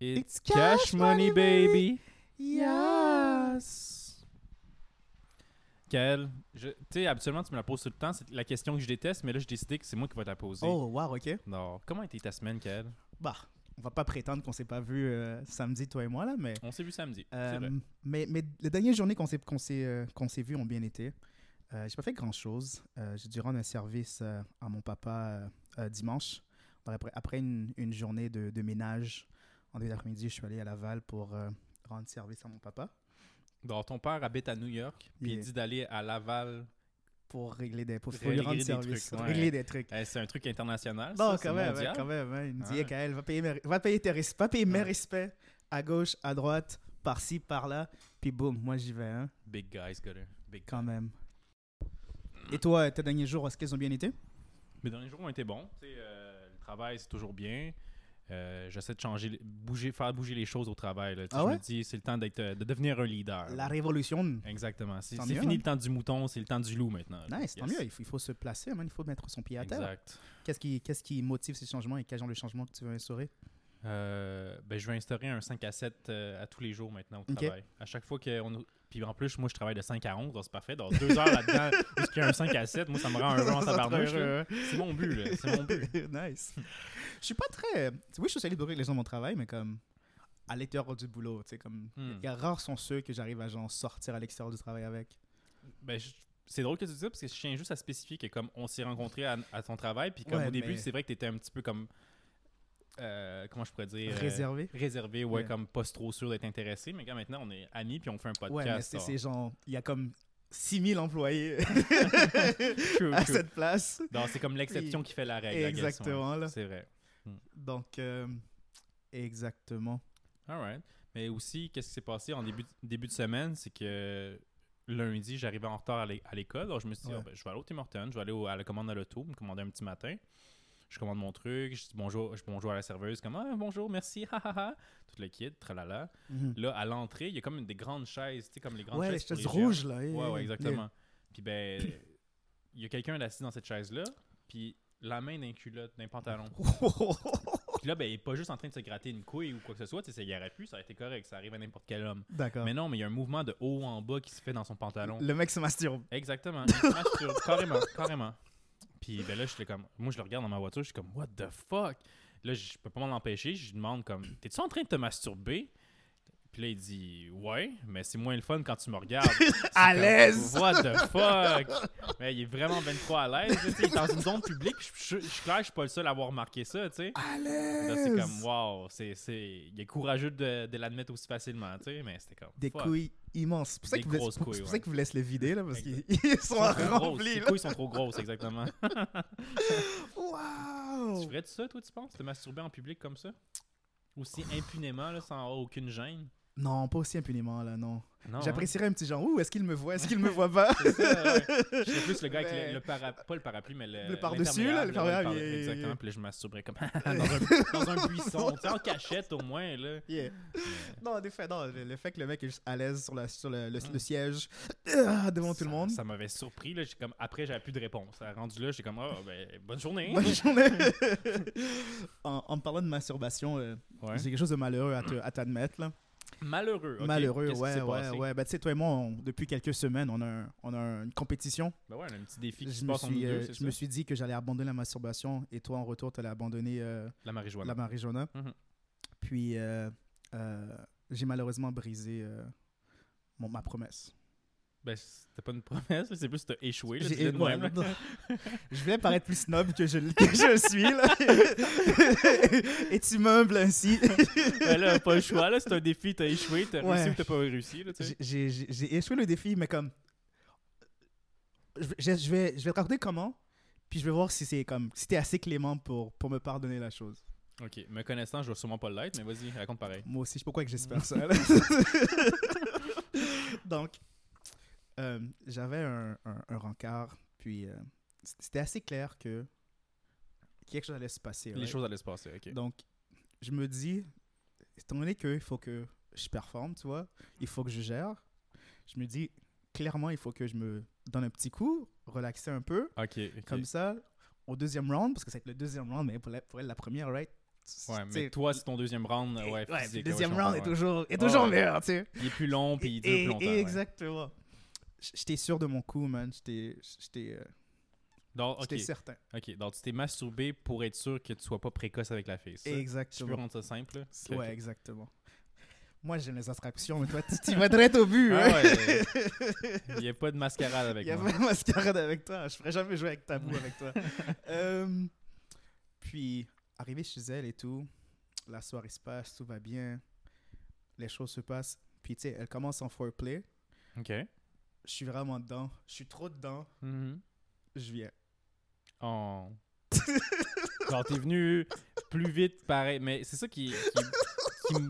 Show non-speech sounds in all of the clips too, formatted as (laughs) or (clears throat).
It's cash money, baby. Yes. Quel, tu sais, habituellement, tu me la poses tout le temps. C'est la question que je déteste, mais là, j'ai décidé que c'est moi qui vais te la poser. Oh, wow, ok. Non. Comment a été ta semaine, Quel? Bah, on va pas prétendre qu'on s'est pas vu euh, samedi, toi et moi, là, mais. On s'est vu samedi. Euh, vrai. mais, mais les dernières journées qu'on s'est qu'on s'est euh, qu'on s'est vues ont bien été. J'ai pas fait grand chose. j'ai dû rendre un service à mon papa dimanche. Après, après une, une journée de, de ménage, en début d'après-midi, je suis allé à Laval pour euh, rendre service à mon papa Donc, ton père habite à New York, puis il dit d'aller à Laval. pour régler des pour, Régler lui rendre des service, trucs, ouais. régler des trucs. Eh, c'est un truc international. Bon, ça, quand même, mondial. hein, quand même. hein. Il me dit, Kael, va payer, mes, va payer, tes res- va payer mes respects à gauche, à droite, par-ci, par-là. Puis boum, moi j'y vais, hein, Big guys, it. Big quand même. Et toi, tes derniers jours, est-ce qu'ils ont bien été? Mes derniers jours ont été bons. Euh, le travail, c'est toujours bien. Euh, J'essaie de changer, bouger, faire bouger les choses au travail. là. Ah je me dis, c'est le temps d'être, euh, de devenir un leader. La révolution. Exactement. C'est Tant c'est mieux, fini hein? le temps du mouton, c'est le temps du loup maintenant. Nice, tant mieux. Il faut, il faut se placer, man. il faut mettre son pied à terre. Exact. Qu'est-ce qui, qu'est-ce qui motive ces changements et quel genre de changement que tu veux instaurer? Euh, ben, je vais instaurer un 5 à 7 euh, à tous les jours maintenant au travail. À chaque fois qu'on. Puis en plus, moi, je travaille de 5 à 11, donc c'est parfait. Dans deux heures là-dedans, (laughs) où il y a un 5 à 7, moi, ça me rend heureux (laughs) en tabarnouche. C'est mon but, là. C'est mon but. (laughs) nice. Je suis pas très. Oui, je suis socialiste avec les gens de mon travail, mais comme à l'extérieur du boulot, tu sais, comme. Hmm. Il y a rares sont ceux que j'arrive à genre sortir à l'extérieur du travail avec. Ben, je- c'est drôle que tu dis ça parce que je tiens juste à spécifier que comme on s'est rencontrés à, à ton travail, puis comme Ouais, au début, mais- c'est vrai que tu étais un petit peu comme. euh, comment je pourrais dire euh, Réservé. Réservé, ouais, Ouais. comme pas trop sûr d'être intéressé. Mais quand maintenant on est amis, puis on fait un podcast. Ouais, mais c'est ça- c'est genre. Il y a comme 6000 employés (laughs) True, (laughs) à true. cette place. Non, c'est comme l'exception qui fait la règle. I guess, ouais. Exactement, là. C'est vrai. Donc, euh, exactement. Alright. Mais aussi, qu'est-ce qui s'est passé en début, début de semaine, c'est que lundi, j'arrivais en retard à l'é- à l'école. Alors, je me suis dit, Ouais. Ah, ben, je vais aller au Tim Hortons, je vais aller au- à la commande à l'auto, me commander un petit matin. Je commande mon truc, je dis bonjour, je bonjour à la serveuse, comme ah, bonjour, merci, (laughs) ha ha ha. Tout le kit, tralala. Mhm. Là, à l'entrée, il y a comme des grandes chaises, tu sais, comme les grandes Ouais, chaises. chaises les géants. rouges, là. Ouais, ouais, exactement. Puis ben, il y a quelqu'un assis dans cette chaise-là, puis la main d'un culotte, d'un pantalon. (laughs) Puis là, ben, il est pas juste en train de se gratter une couille ou quoi que ce soit, tu sais, il aurait pu, ça aurait été correct, ça arrive à n'importe quel homme. D'accord. Mais non, mais il y a un mouvement de haut en bas qui se fait dans son pantalon. Le mec se masturbe. Exactement. Il se masturbe. (laughs) carrément, carrément. Puis ben là, j'étais comme, moi je le regarde dans ma voiture, je suis comme, what the fuck? Là, je peux pas m'en empêcher, je lui demande comme, t'es-tu en train de te masturber? Puis là, il dit, ouais, mais c'est moins le fun quand tu me regardes. (laughs) À l'aise. What the fuck? Mais il est vraiment 23 à l'aise. tu Il est dans une zone publique. Je suis clair, je suis pas le seul à avoir remarqué ça, tu sais. À Là, c'est l'aise. comme, wow, c'est, il est courageux de, de l'admettre aussi facilement, tu sais, mais c'était comme. Des fuck. couilles immenses. C'est pour ça Des qu'ils vous ça ouais. qu'ils vous laissent le vider, là, parce qu'ils (laughs) ils Ils sont sont trop remplis, Les couilles sont trop grosses, exactement. (laughs) Tu Waouh! ferais ça, toi, tu penses, te masturber en public comme ça? Aussi impunément, là, sans aucune gêne? Non, pas aussi impunément, là, non. Non. hein? J'apprécierais un petit genre, ouh, est-ce qu'il me voit, est-ce qu'il me voit pas? Ça, ouais. Je serais plus le gars avec Mais- le, le para- pas le parapluie, mais le. Le par-dessus, là, le yeah, Exactement, puis là, je masturberais comme (laughs) dans, un, dans un buisson, tu sais, en cachette au moins, là. Yeah. Non, en effet, non, le, fait que le mec est juste à l'aise sur, la, sur le, le- Mm. le siège (clears throat) devant tout le Ça- monde. Ça m'avait surpris. Là, comme, après, j'avais plus de réponse. Rendu là, j'étais comme, oh, ben, bonne journée. (laughs) Bonne journée. (laughs) en, en me parlant de masturbation, euh, Ouais. j'ai quelque chose de malheureux à t'admettre. là. Malheureux. Malheureux, ouais, ouais, ouais. Ben, tu sais, toi et moi, on- depuis quelques semaines, on a, un- on a une compétition. Ben ouais, on a un petit défi qui Je se me, passe suis, euh, deux, je me suis dit que j'allais abandonner la masturbation et toi, en retour, tu allais abandonner euh, La marijuana. la marijuana. Mhm. Puis, euh, euh, j'ai malheureusement brisé euh, mon, ma promesse. Ben, c'était pas une promesse, c'est plus que t'as échoué. Là, tu ouais, même, là. je voulais paraître plus snob que je, que je suis. Là. (laughs) et tu m'humbles ainsi. Ben là, pas le choix, là, c'est un défi, t'as échoué, t'as Ouais. réussi ou t'as pas réussi. J'ai- échoué le défi, mais comme. Je, je- je vais, je vais te raconter comment, puis je vais voir si c'est comme. Si t'es assez clément pour, pour me pardonner la chose. Ok, me connaissant, je vais sûrement pas l'être, mais vas-y, raconte pareil. Moi aussi, je sais pas pourquoi que j'espère ça. là. (laughs) Donc, euh, j'avais un, un, un rencard, puis euh, c'était assez clair que quelque chose allait se passer. Les choses allaient se passer, ok. Donc, je me dis, étant donné qu'il faut que je performe, tu vois, il faut que je gère, je me dis, clairement, il faut que je me donne un petit coup, relaxer un peu, Ok, ok. comme ça, au deuxième round, parce que c'est le deuxième round, mais pour, la- pour elle, la première, right, Ouais, mais toi, c'est ton deuxième round. Ouais, physique, le deuxième ouais, round est toujours, est toujours meilleur, tu sais. Il est plus long, puis il dure Et- plus longtemps. Exactement. J'étais sûr de mon coup, man. J'étais j'étais, euh, j'étais certain. ok. Donc, tu t'es masturbé pour être sûr que tu sois pas précoce avec la fille. ça? Je peux Exactement. rendre ça simple. là? Ok, Ouais, exactement. Moi, j'aime les attractions, mais toi, tu tu vas direct au but. Ah hein. ouais. (laughs) Il n'y a pas de mascarade avec Il y a pas de mascarade avec toi. Je ferais jamais jouer avec tabou avec toi. (laughs) Euh, puis, arrivé chez elle et tout, la soirée se passe, tout va bien. Les choses se passent. Puis, tu sais, elle commence en foreplay. Ok. Je suis vraiment dedans. Je suis trop dedans. Mhm. Je viens. Oh. (laughs) Genre, t'es venu plus vite, pareil. Mais c'est ça qui, qui, qui, m-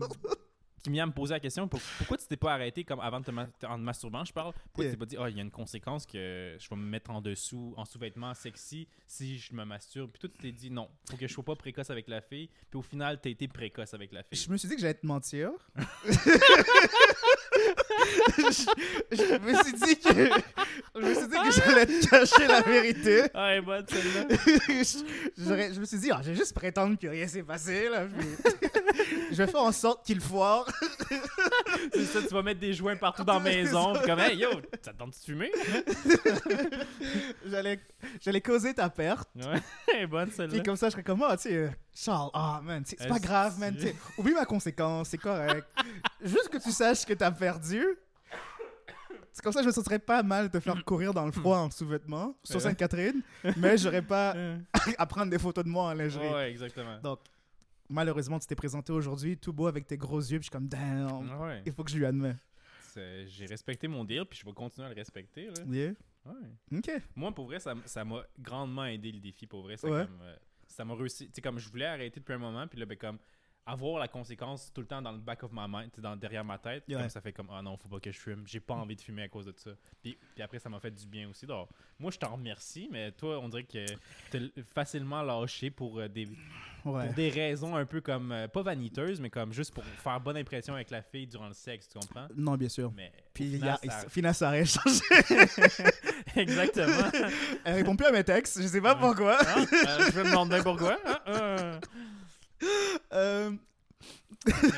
qui vient me poser la question. Pour- pourquoi tu t'es pas arrêté comme avant de te ma- en te masturbant, je parle? Pourquoi Yeah. tu t'es pas dit, oh, il y a une conséquence que je vais me mettre en dessous, en sous-vêtements sexy si je me masturbe? Puis toi, tu t'es dit, non, faut que je sois pas précoce avec la fille. Puis au final, t'as été précoce avec la fille. Je me suis dit que j'allais te mentir. (laughs) je, je me suis dit que je me suis dit que j'allais te cacher la vérité. Ah, bonne, celle-là. (laughs) je me suis dit, ah, je vais juste prétendre que rien s'est passé. Là, puis je vais faire en sorte qu'il foire. (laughs) c'est ça, tu vas mettre des joints partout dans la maison. Puis comme, hey, yo, ça te tente de fumer? (laughs) j'allais, j'allais causer ta perte. Ouais, (laughs) bonne, Puis celle-là. comme ça, je serais comme, ah, tu sais, euh, Charles, ah, man, c'est pas grave, man. que- tu sais, Oublie ma conséquence, c'est correct. Juste que tu saches que t'as perdu. C'est comme ça, je me sentirais pas mal de te faire courir dans le froid en sous-vêtements sur. Sainte-Catherine, mais j'aurais pas à prendre des photos de moi en lingerie. Ouais, exactement. Donc, malheureusement, tu t'es présenté aujourd'hui tout beau avec tes gros yeux, puis je suis comme, damn, Ouais. il faut que je lui admets. C'est- J'ai respecté mon deal, puis je vais continuer à le respecter. Là. Yeah. Ouais. Ok. Moi, pour vrai, ça m'a grandement aidé le défi. Pour vrai, ça Ouais. comme, euh, ça m'a réussi. Tu sais, comme je voulais arrêter depuis un moment, puis là, ben, comme avoir la conséquence tout le temps dans le back of my mind, dans, derrière ma tête, Ouais. comme ça fait comme ah non, faut pas que je fume. J'ai pas envie de fumer à cause de ça. Puis, puis après, ça m'a fait du bien aussi. Donc, moi, je t'en remercie, mais toi, on dirait que t'as l- facilement lâché pour euh, des, Ouais. pour des raisons un peu comme euh, pas vaniteuses, mais comme juste pour faire bonne impression avec la fille durant le sexe, tu comprends? Non, bien sûr. Mais Puis, il y final, a, ça- Fina, ça a rien changé. (laughs) Exactement. (laughs) Elle répond plus à mes textes, je sais pas pourquoi. Hein? Euh, je me demande bien pourquoi. Hein? Euh. Euh,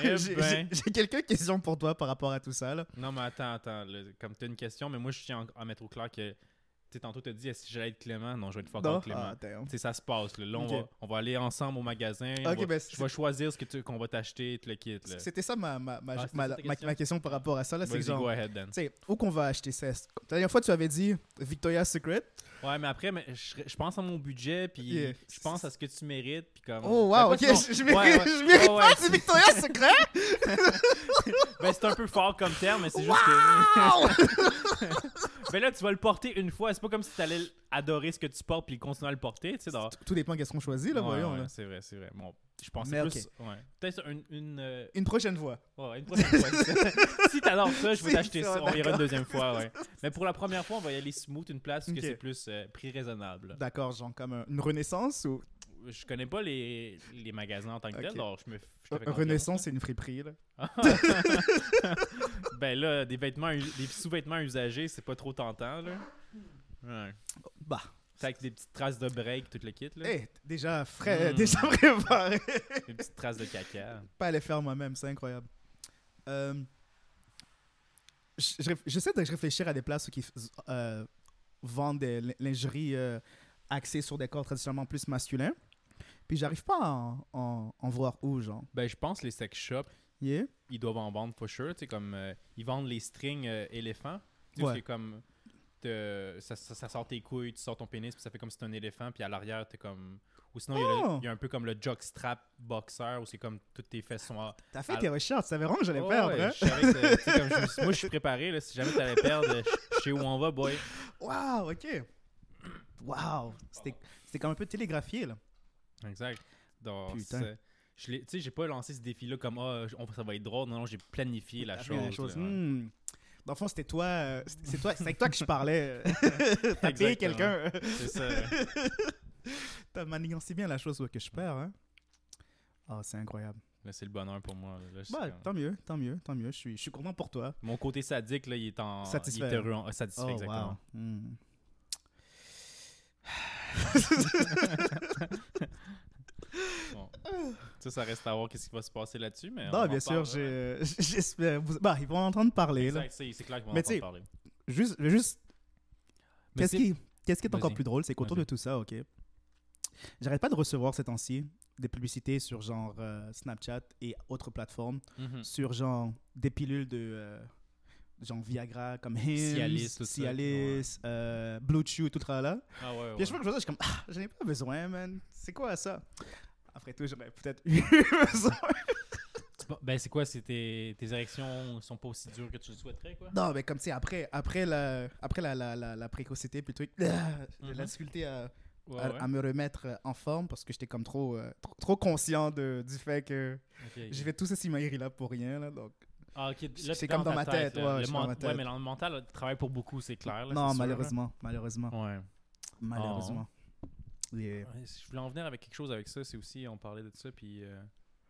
Eh (laughs) J'ai ben. j'ai- quelques questions pour toi par rapport à tout ça. Là. Non, mais attends, attends. là, comme tu as une question, mais moi, je tiens à mettre au clair que sais, tantôt, tu as dit que j'allais être Clément? Non, je vais être fuck Non? Clément. Ah. Tu ça se passe. Là, Là, on, va, on va aller ensemble au magasin. on Ok, va- ben, je vais choisir ce que tu- qu'on va t'acheter, tout le kit. C'était ça ma, ma, ma, Ah, ma, question? ma question par rapport à ça. là, C'est genre, où qu'on va acheter ça? La dernière fois, tu avais dit Victoria's Secret. Ouais, mais après, mais je, je pense à mon budget, puis Yeah. je pense à ce que tu mérites, puis comme... Oh, Ben, wow, pas ok. sinon- Je, mérite, ouais. je mérite Ouais, pas ouais, c'est- Victoria's Secret. (laughs) Ben, c'est un peu fort comme terme, mais c'est juste que... (laughs) ben là, tu vas le porter une fois. C'est pas comme si t'allais adorer ce que tu portes, puis continuer à le porter, tu sais, dans- Tout dépend qu'est-ce qu'on choisit, là, Ouais, voyons. ouais, là. C'est vrai, c'est vrai. Bon, je pensais Mais plus... Ouais. Peut-être une... une euh, Une prochaine fois. Ouais, une prochaine fois. (laughs) si t'adores ça, je vais t'acheter ça, ça. On ira une deuxième fois, ouais. Mais pour la première fois, on va y aller smooth, une place où Ok. que c'est plus euh, prix raisonnable. D'accord, genre comme un- une renaissance ou? Je connais pas les, les magasins en tant que tel, alors je me je te confiance. renaissance, c'est une friperie. Là. (laughs) ben là, des vêtements, des sous-vêtements usagés, c'est pas trop tentant, là. Ouais. Bah, C'est avec des petites traces de break, tout le kit, là. hey, déjà frais, Mm. déjà (laughs) préparé. Des petites traces de caca. pas les faire moi-même, c'est incroyable. Euh, je- je réf- J'essaie de réfléchir à des places qui euh, vendent des lin- lingeries euh, axées sur des corps traditionnellement plus masculins. Puis j'arrive pas à en, en- en voir où, genre. Ben, je pense les sex shops, Yeah? ils doivent en vendre for sure. Tu sais, comme euh, ils vendent les strings euh, éléphants. Tu sais, Ouais. c'est comme te- ça, ça- ça sort tes couilles, tu sors ton pénis, puis ça fait comme si c'était un éléphant, puis à l'arrière, t'es comme. Ou sinon, il y a Oh! il y, a un peu comme le jockstrap boxer, où c'est comme toutes tes fesses sont. à- T'as fait tes recherches, tu savais vraiment que j'allais perdre, ouais, hein? je que comme je moi, je suis préparé. Là, si jamais t'allais perdre, je je sais où on va, boy. Waouh, ok. Waouh, c'était comme un peu télégraphié, là. Exact. Donc, Putain. tu sais, j'ai pas lancé ce défi-là comme ah, ça va être drôle. Non, non, j'ai planifié la chose. fait la chose. là, ouais. Dans le fond, c'était toi, euh, c'est toi, c'est avec toi que je parlais. (laughs) T'as payé quelqu'un. C'est ça. (laughs) T'as manigancé bien la chose ouais, que je perds, hein? Ah, c'est incroyable. Là, c'est le bonheur pour moi. là. Bah, tant mieux, tant mieux, tant mieux. Je suis, je suis content pour toi. Mon côté sadique, là, il est en. Satisfait. Il est heureux en- satisfait, Oh, exactement. wow. Hmm. (laughs) Bon. Ça, ça reste à voir qu'est-ce qui va se passer là-dessus. Mais Non, en bien sûr, j'ai- (laughs) j'espère. vous- Bah, ils vont en entendre parler. là. Exact, c'est clair qu'ils vont Mais entendre tu sais, parler. Juste, qu'est-ce qui, qu'est-ce qui est encore plus drôle, c'est qu'autour de tout ça, ok, j'arrête pas de recevoir ces temps-ci des publicités sur genre euh, Snapchat et autres plateformes Mhm. sur genre des pilules de euh, genre Viagra comme Hims, Cialis, tout euh, Blue Chew, tout ça là. Ah ouais, ouais. Puis à chaque fois que je vois ça, je suis comme ah, j'en ai pas besoin, man. C'est quoi ça? Après tout, j'aurais peut-être eu (laughs) besoin. Ben, c'est quoi? C'est tes, tes érections sont pas aussi dures que tu le souhaiterais, quoi? Non, mais comme tu sais, après, après, la, après la, la, la, la précocité, puis le truc, (clears throat) j'ai Mhm. la difficulté à, Ouais, à, ouais. à me remettre euh, en forme parce que j'étais comme trop, euh, trop, trop conscient de, du fait que j'ai fait tout ce cimaillerie là pour rien. Là, donc. Ah, c'est comme dans ma tête, là. ouais, Le dans Ouais, tête. mais dans le mental, travailles pour beaucoup, c'est clair. là, non, sûr, malheureusement, malheureusement, Ouais. malheureusement. Ouais, Je voulais en venir avec quelque chose avec ça, c'est aussi, on parlait de ça, puis... euh,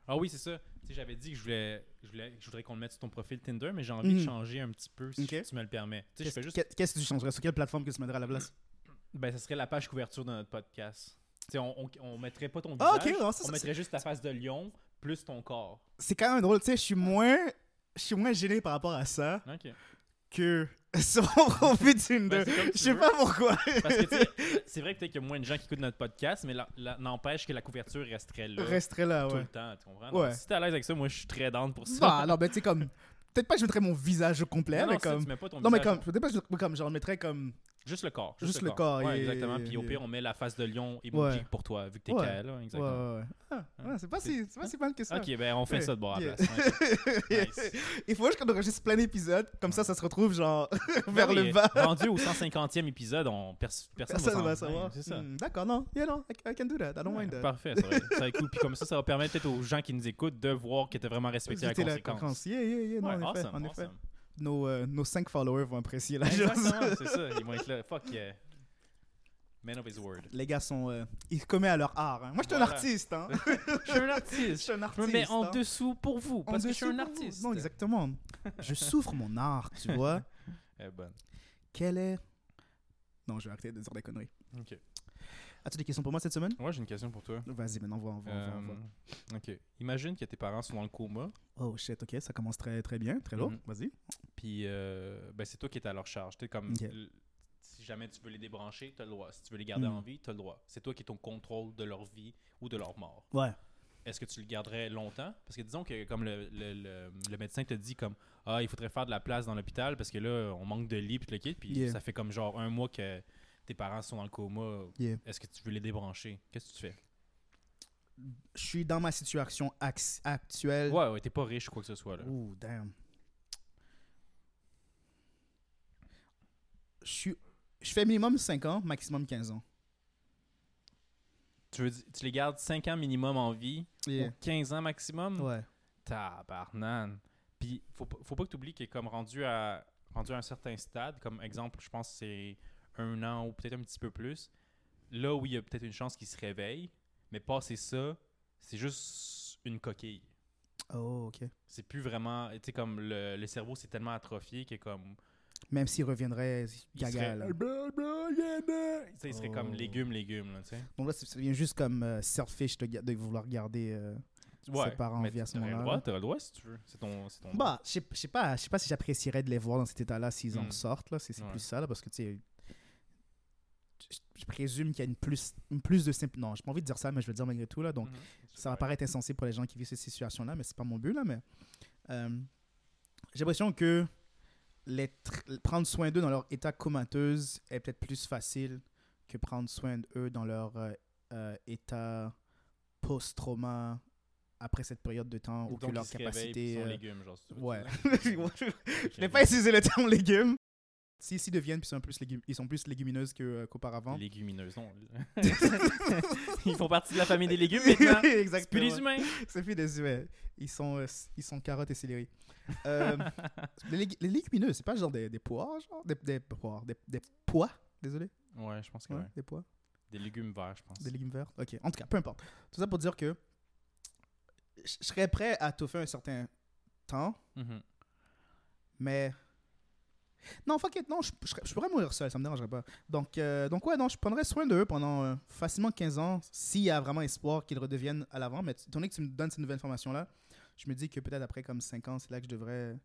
Ah oui, c'est ça. Tu sais, j'avais dit que je voulais, je voulais, je voudrais qu'on le mette sur ton profil Tinder, mais j'ai envie de Mhm. changer un petit peu, si tu me le permets. Tu sais, je Qu'est-ce juste... qu'est-ce que tu changerais? Sur quelle plateforme que tu mettrais à la place? (clears throat) Ben, ça serait la page couverture de notre podcast. Tu sais, on, on, on mettrait pas ton Ah, visage, non, ça, on mettrait juste ta face de lion, plus ton corps. C'est quand même drôle, tu sais, je suis moins, je suis moins gêné par rapport à ça Ok. Que sur mon profil Tinder. Ben, Je sais pas pourquoi. Parce que, tu sais, (laughs) c'est vrai que peut-être qu'il y a moins de gens qui écoutent notre podcast, mais la- la- n'empêche que la couverture resterait là. Resterait là, tout ouais. le temps, tu comprends? Ouais. Si t'es à l'aise avec ça, moi, je suis très down pour ça. Bah, non, mais tu sais, comme. Peut-être pas que je mettrais mon visage au complet, Non, non, mais ça, comme. tu mets pas ton Non, mais visage. comme. Peut-être pas que je comme, genre, je mettrais comme. Juste le corps. Juste le corps, Ouais, et- exactement. Puis au pire, on met la face de lion emoji Ouais. pour toi, vu que t'es Ouais. KL, exactement. ouais. Ah, Hein? ouais, c'est pas, si, pas si mal que ça. Ok, ben on fait ça de bord à Yeah. place. (laughs) Nice. Il faut juste qu'on enregistre plein d'épisodes, comme ça, ça se retrouve genre (laughs) vers Ben le oui, bas. (laughs) Rendu au 150e épisode, on, pers- personne, Personne va savoir. C'est ça. Hmm, D'accord, non. Yeah, non, I, I can do that. I don't mind that. Parfait, ça va, ça va être cool. Puis comme ça, ça va permettre peut-être aux gens qui nous écoutent de voir que tu vraiment respecté la conséquence. Yeah, yeah, yeah. Non, en effet, Nos, euh, nos 5 followers vont apprécier la chose. Exactement, c'est ça. (laughs) Ils vont être là. Fuck yeah. Man of his word. Les gars sont. euh, ils commettent à leur art. hein. Moi, je suis un Voilà. artiste. Hein. (laughs) Je suis un je artiste. suis un Je artiste. me mets en hein. dessous pour vous, En parce que je suis dessous un pour vous. artiste. Non, exactement. Je souffre mon art, tu vois. (laughs) Eh ben, Quel est. Non, je vais arrêter de dire des conneries. ok. As-tu des questions pour moi cette semaine? Moi, j'ai une question pour toi. Vas-y, maintenant, on va. Euh, ok. Imagine que tes parents sont dans le coma, Oh shit, ok, ça commence très, très bien, très lourd. Mhm. Vas-y. puis euh, ben, c'est toi qui es à leur charge. T'es comme. Si jamais tu veux les débrancher, tu as le droit. Si tu veux les garder Mhm. en vie, tu as le droit. C'est toi qui es au contrôle de leur vie ou de leur mort. Ouais. Est-ce que tu le garderais longtemps? Parce que disons que comme le, le, le, le médecin te dit comme Ah, il faudrait faire de la place dans l'hôpital parce que là, on manque de lits puis tout le kit, puis Yeah. ça fait comme genre un mois que tes parents sont dans le coma. Yeah. Est-ce que tu veux les débrancher? Qu'est-ce que tu fais? Je suis dans ma situation actuelle. Ouais, ouais, t'es pas riche ou quoi que ce soit là. Ouh, damn. Je suis. Je fais minimum 5 ans, maximum 15 ans. Tu, veux, di- tu les gardes 5 ans minimum en vie Yeah. ou 15 ans maximum? Ouais. Tabarnane. Puis, faut, faut pas que tu oublies qu'il est comme rendu à, rendu à un certain stade. Comme exemple, je pense que c'est un an ou peut-être un petit peu plus. Là où il y a peut-être une chance qu'il se réveille, mais passer ça, c'est juste une coquille. Oh, ok. C'est plus vraiment. Tu sais, comme le, le cerveau, c'est tellement atrophié que comme. Même s'il reviendrait Il gaga, serait, là. Tu sais, il serait comme Oh. légumes, légumes, là, tu sais. Donc là, c'est- ça devient juste comme euh, selfish de, vouloir garder. euh, Ouais, Ses parents en vie à ce moment-là, t'aurais le droit si tu veux. C'est ton. ton Bah, je sais- pas, pas si j'apprécierais de les voir dans cet état-là s'ils en Hmm. sortent. là. C'est c'est Ouais. plus ça, là, parce que tu sais. Je, présume qu'il y a une plus, une plus de simple. Non, j'ai pas envie de dire ça, mais je vais le dire malgré tout. Là, donc, Mhm. ça va paraître insensé pour les gens qui vivent ces situations-là, mais c'est pas mon but. Là, mais euh, j'ai l'impression que les prendre soin d'eux dans leur état comateuse est peut-être plus facile que prendre soin d'eux dans leur euh, euh, état post-trauma après cette période de temps ou que leur capacité. euh, légumes, genre, Ouais. Je n'ai (laughs) pas utilisé le terme légumes. S'ils s'y deviennent, puis ils sont plus, légum- ils sont plus légumineuses euh, qu'auparavant. Légumineuses, non. (laughs) Ils font partie de la famille des légumes maintenant. (laughs) C'est plus Exactement. des humains. C'est plus des humains. Ils sont, euh, ils sont carottes et céleri. Euh, (laughs) les, les légumineuses, c'est pas genre des, des poires, genre? Des, des poires, des, des pois, désolé. Ouais, je pense que Ouais, ouais. Des pois, Des légumes verts, je pense. des légumes verts. Ok, en tout cas, peu importe. Tout ça pour dire que je serais prêt à tout faire un certain temps, Mhm. mais Non, fuck it, non, je, je, serais- je pourrais mourir seul, ça me dérangerait pas. Donc, euh, donc ouais, non, je prendrais soin d'eux pendant euh, facilement 15 ans, s'il y a vraiment espoir qu'ils redeviennent à l'avant. Mais étant donné que tu me donnes cette nouvelle information-là, je me dis que peut-être après comme 5 ans, c'est là que je devrais...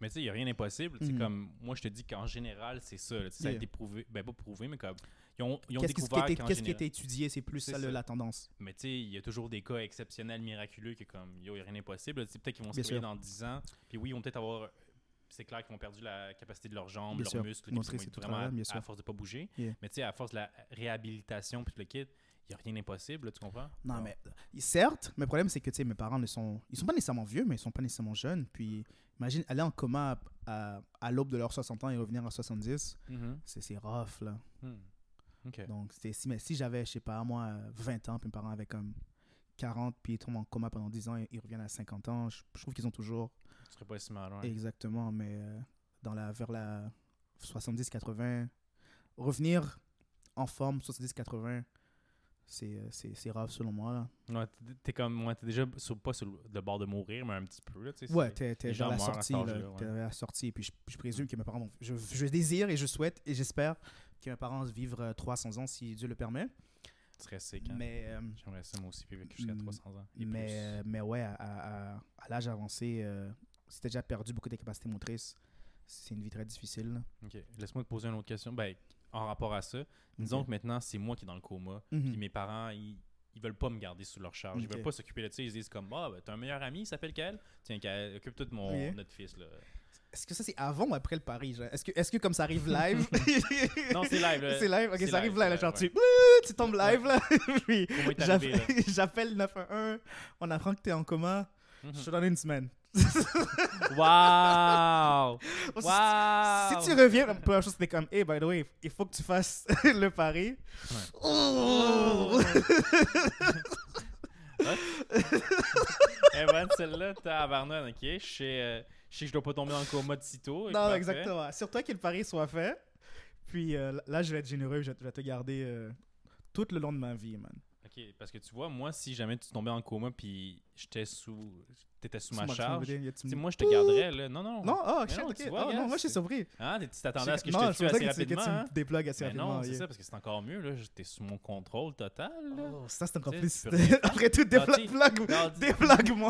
Mais tu sais, il n'y a rien d'impossible. Mhm. comme, moi, je te dis qu'en général, c'est ça. là. Ça a Yeah. été prouvé. Ben, pas prouvé, mais comme. Ils ont, ils ont Qu'est-ce qui, ce qui découvert qu'en qu'est-ce qui général- était étudié, c'est plus ça, la tendance. Mais tu sais, il y a toujours des cas exceptionnels, miraculeux, que comme, yo, il n'y a rien d'impossible. Peut-être qu'ils vont se réveiller dans 10 ans. Puis oui, ils vont peut-être avoir. C'est clair qu'ils ont perdu la capacité de leurs jambes, Bien leurs sûr. muscles, Montrer c'est vraiment travail, bien à, sûr. à force de pas bouger. Yeah. Mais tu sais, à force de la réhabilitation, puis le kit, il n'y a rien d'impossible, là, tu comprends? Non, mais certes, mais le problème, c'est que tu sais, mes parents ne sont. Ils sont pas nécessairement vieux, mais ils sont pas nécessairement jeunes. Puis, imagine aller en coma à, à, à l'aube de leurs 60 ans et revenir à 70. Mhm. C'est c'est rough, là. Hmm. Ok. Donc, si, mais si j'avais, je sais pas, moi, 20 ans, puis mes parents avaient comme 40, puis ils tombent en coma pendant 10 ans et ils reviennent à 50 ans, je, je trouve qu'ils ont toujours. Ce serait pas si ouais. Exactement, mais euh, dans la, vers la 70-80, revenir en forme 70-80, c'est euh, c'est c'est rough selon moi, là. Ouais, t'es- comme, ouais, t'es déjà sur, pas sur le bord de mourir, mais un petit peu, là, tu. Ouais, t'es vers la sortie, là. ouais. La sortie, puis je, je présume que mes parents vont... Je, je désire et je souhaite et j'espère que mes parents vivent euh, 300 ans si Dieu le permet. Serait sick, hein. Mais... euh, J'aimerais ça, moi aussi, vivre jusqu'à Mm, 300 ans. et Mais, plus. euh, mais ouais, à, à- à- à l'âge avancé, euh, si t'as déjà perdu beaucoup de capacités motrices, c'est une vie très difficile. là. Ok, laisse-moi te poser une autre question. Ben, en rapport à ça, disons que maintenant, c'est moi qui est dans le coma. Mhm. Puis mes parents, ils, ils veulent pas me garder sous leur charge. Ils veulent pas s'occuper de ça. Ils disent comme, ah, ben, t'as un meilleur ami, il s'appelle quel Tiens, Kael, occupe-toi de mon, notre fils, là. Est-ce que ça c'est avant ou après le pari? Est-ce que, est que comme ça arrive live? (laughs) Non, c'est live. C'est live, ok, ça arrive live, là, genre live, tu, tu tombes live là, (laughs) puis j'appelle (laughs) le 911, on apprend que t'es en coma, Mhm. je te donne une semaine. (laughs) Wow! Si- Wow! Si tu reviens, la première chose c'était comme, hey, by the way, il faut que tu fasses (laughs) le pari. Oh! Eh ben, celle-là, t'as Avarnon, ok? Je sais, euh, je sais que je dois pas tomber dans le coma de sitôt. non, exactement. Sur toi que le pari soit fait. Puis euh, là, je vais être généreux, je vais, je vais te garder euh, tout le long de ma vie, man. Ok, parce que tu vois, moi, si jamais tu tombais en coma puis j'étais sous. T'étais sous ma charge, tu moi, je te garderais, là. Non, non. Non, oh shit, non, ok. vois, oh, gars, non, moi je suis surpris. Hein? Tu t'attendais à ce que non, je te tue assez tu, que rapidement, tu hein? me assez rapidement. non, c'est ça, parce que c'est encore mieux, là. T'es sous mon contrôle total. Oh, ça c'est encore plus. (laughs) Après tout, tu sais- déblogue,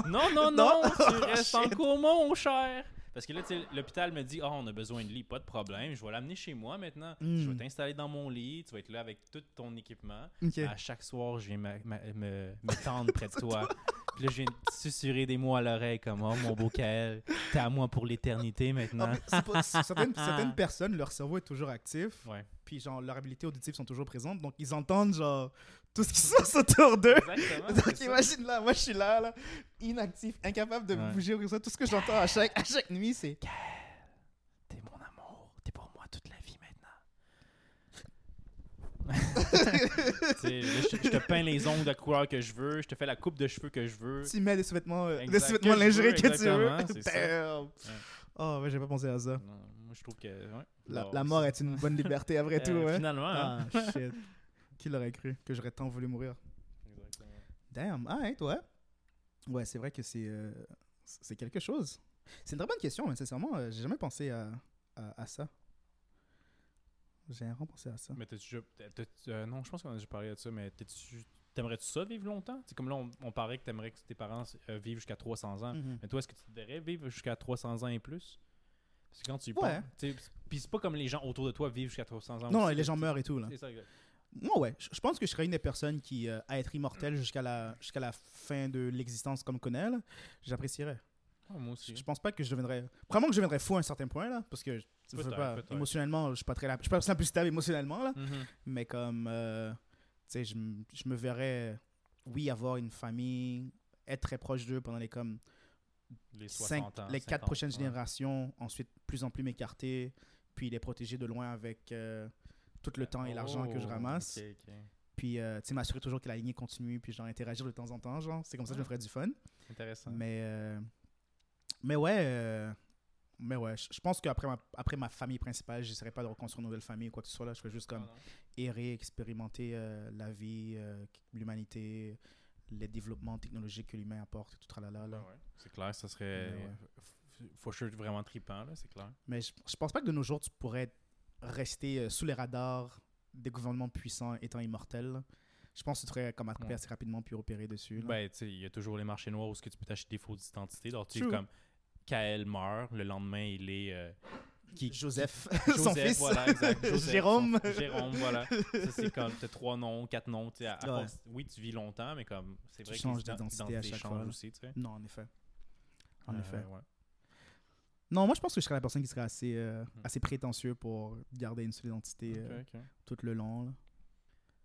Non. Non, non, tu (laughs) Oh, restes en coma, mon cher. Parce que là, l'hôpital me dit, oh, on a besoin de lit, pas de problème, je vais l'amener chez moi maintenant. Je Hmm. vais t'installer dans mon lit, tu vas être là avec tout ton équipement. Ok. À chaque soir, je viens ma- ma- me, me tendre près de toi. (laughs) Puis là, je viens te susurrer des mots à l'oreille comme, oh, mon beau Kael, t'es à moi pour l'éternité Ah, maintenant. pas- certaines, (laughs) certaines personnes, leur cerveau est toujours actif. Ouais. Puis genre, leurs habilités auditives sont toujours présentes. Donc ils entendent genre tout ce qui se passe autour d'eux. Exactement. Donc imagine là, moi je suis là, là, inactif, incapable de Ouais. bouger ou ça. Tout ce que j'entends à chaque, à chaque nuit, c'est T'es mon amour, t'es pour moi toute la vie maintenant. (laughs) Je, je te peins les ongles de couleur que je veux, je te fais la coupe de cheveux que je veux. tu mets des sous-vêtements, euh, des sous-vêtements lingerie que tu veux. Damn. Oh, ouais, j'ai pas pensé à ça. Non, moi, je trouve que. ouais. La, mort est une bonne liberté après (laughs) euh, tout, ouais. Finalement, hein. Ah, shit. (laughs) Qui l'aurait cru que j'aurais tant voulu mourir? Exactement. Damn, alright, ouais. Ouais, c'est vrai que c'est euh, c'est quelque chose. C'est une très bonne question, mais sincèrement, euh, j'ai jamais pensé à, à, à ça. J'ai rien pensé à ça. Mais t'as-tu euh, non, je pense qu'on a déjà parlé de ça, mais t'es-tu- t'aimerais-tu ça vivre longtemps? C'est comme là, on, on paraît que t'aimerais que tes parents euh, vivent jusqu'à 300 ans. Mhm. Mais toi, est-ce que tu te verrais vivre jusqu'à 300 ans et plus? Parce que quand tu y Ouais. tu Puis c'est pas comme les gens autour de toi vivent jusqu'à 300 ans. Non, aussi, les gens tu- meurent et tout, là. C'est ça, exact. Moi, ouais. Je pense que je serais une des personnes qui, euh, à être immortelle jusqu'à la, jusqu'à la fin de l'existence comme là, j'apprécierais. Ah, moi aussi. Je, je pense pas que je deviendrais. Probablement que je deviendrais fou à un certain point, là, parce que je veux pas, émotionnellement, je suis pas très. la- Je suis pas plus stable émotionnellement, là. Mhm. Mais comme, euh, tu sais, je, me verrais, oui, avoir une famille, être très proche d'eux pendant les comme Les cinq, 60 ans. les quatre 50, prochaines ouais. générations, ensuite plus en plus m'écarter, puis les protéger de loin avec euh, tout le temps et l'argent que je Oh, ramasse. Puis, euh, tu sais, m'assurer toujours que la lignée continue, puis genre interagir de temps en temps, genre. C'est comme ça que je me ferais du fun. Intéressant. Mais, euh, mais ouais, euh, mais ouais, je je pense qu'après ma, après ma famille principale, j'essaierai pas de reconstruire une nouvelle famille ou quoi que ce soit là. Je ferais juste comme Ah, errer, expérimenter la vie, l'humanité, les développements technologiques que l'humain apporte, tout tralala. Là. Ouais, ouais. C'est clair, ça serait. Faut que je sois vraiment trippant, là, c'est clair. Mais je, je pense pas que de nos jours, tu pourrais rester euh, sous les radars des gouvernements puissants étant immortel. là. Je pense que tu serais comme attrapé Ouais. assez rapidement puis repéré dessus. là. Ben, tu sais, il y a toujours les marchés noirs où ce que tu peux t'acheter des fausses identités. Donc, tu sais, comme Kael meurt, le lendemain, il est. euh, qui, Joseph, (laughs) Joseph, son fils. voilà, exact. (laughs) Joseph, Jérôme. son- Jérôme, voilà. Ça, c'est comme, t'as trois noms, quatre noms. tu à- à Ouais. force- oui, tu vis longtemps, mais comme, c'est Tu vrai changes que les ident- d'identité à chaque fois. aussi, tu. Non, en effet. En Euh, effet. ouais. Non, moi, je pense que je serais la personne qui serait assez, euh, Hmm. assez prétentieux pour garder une seule identité euh, tout le long. là.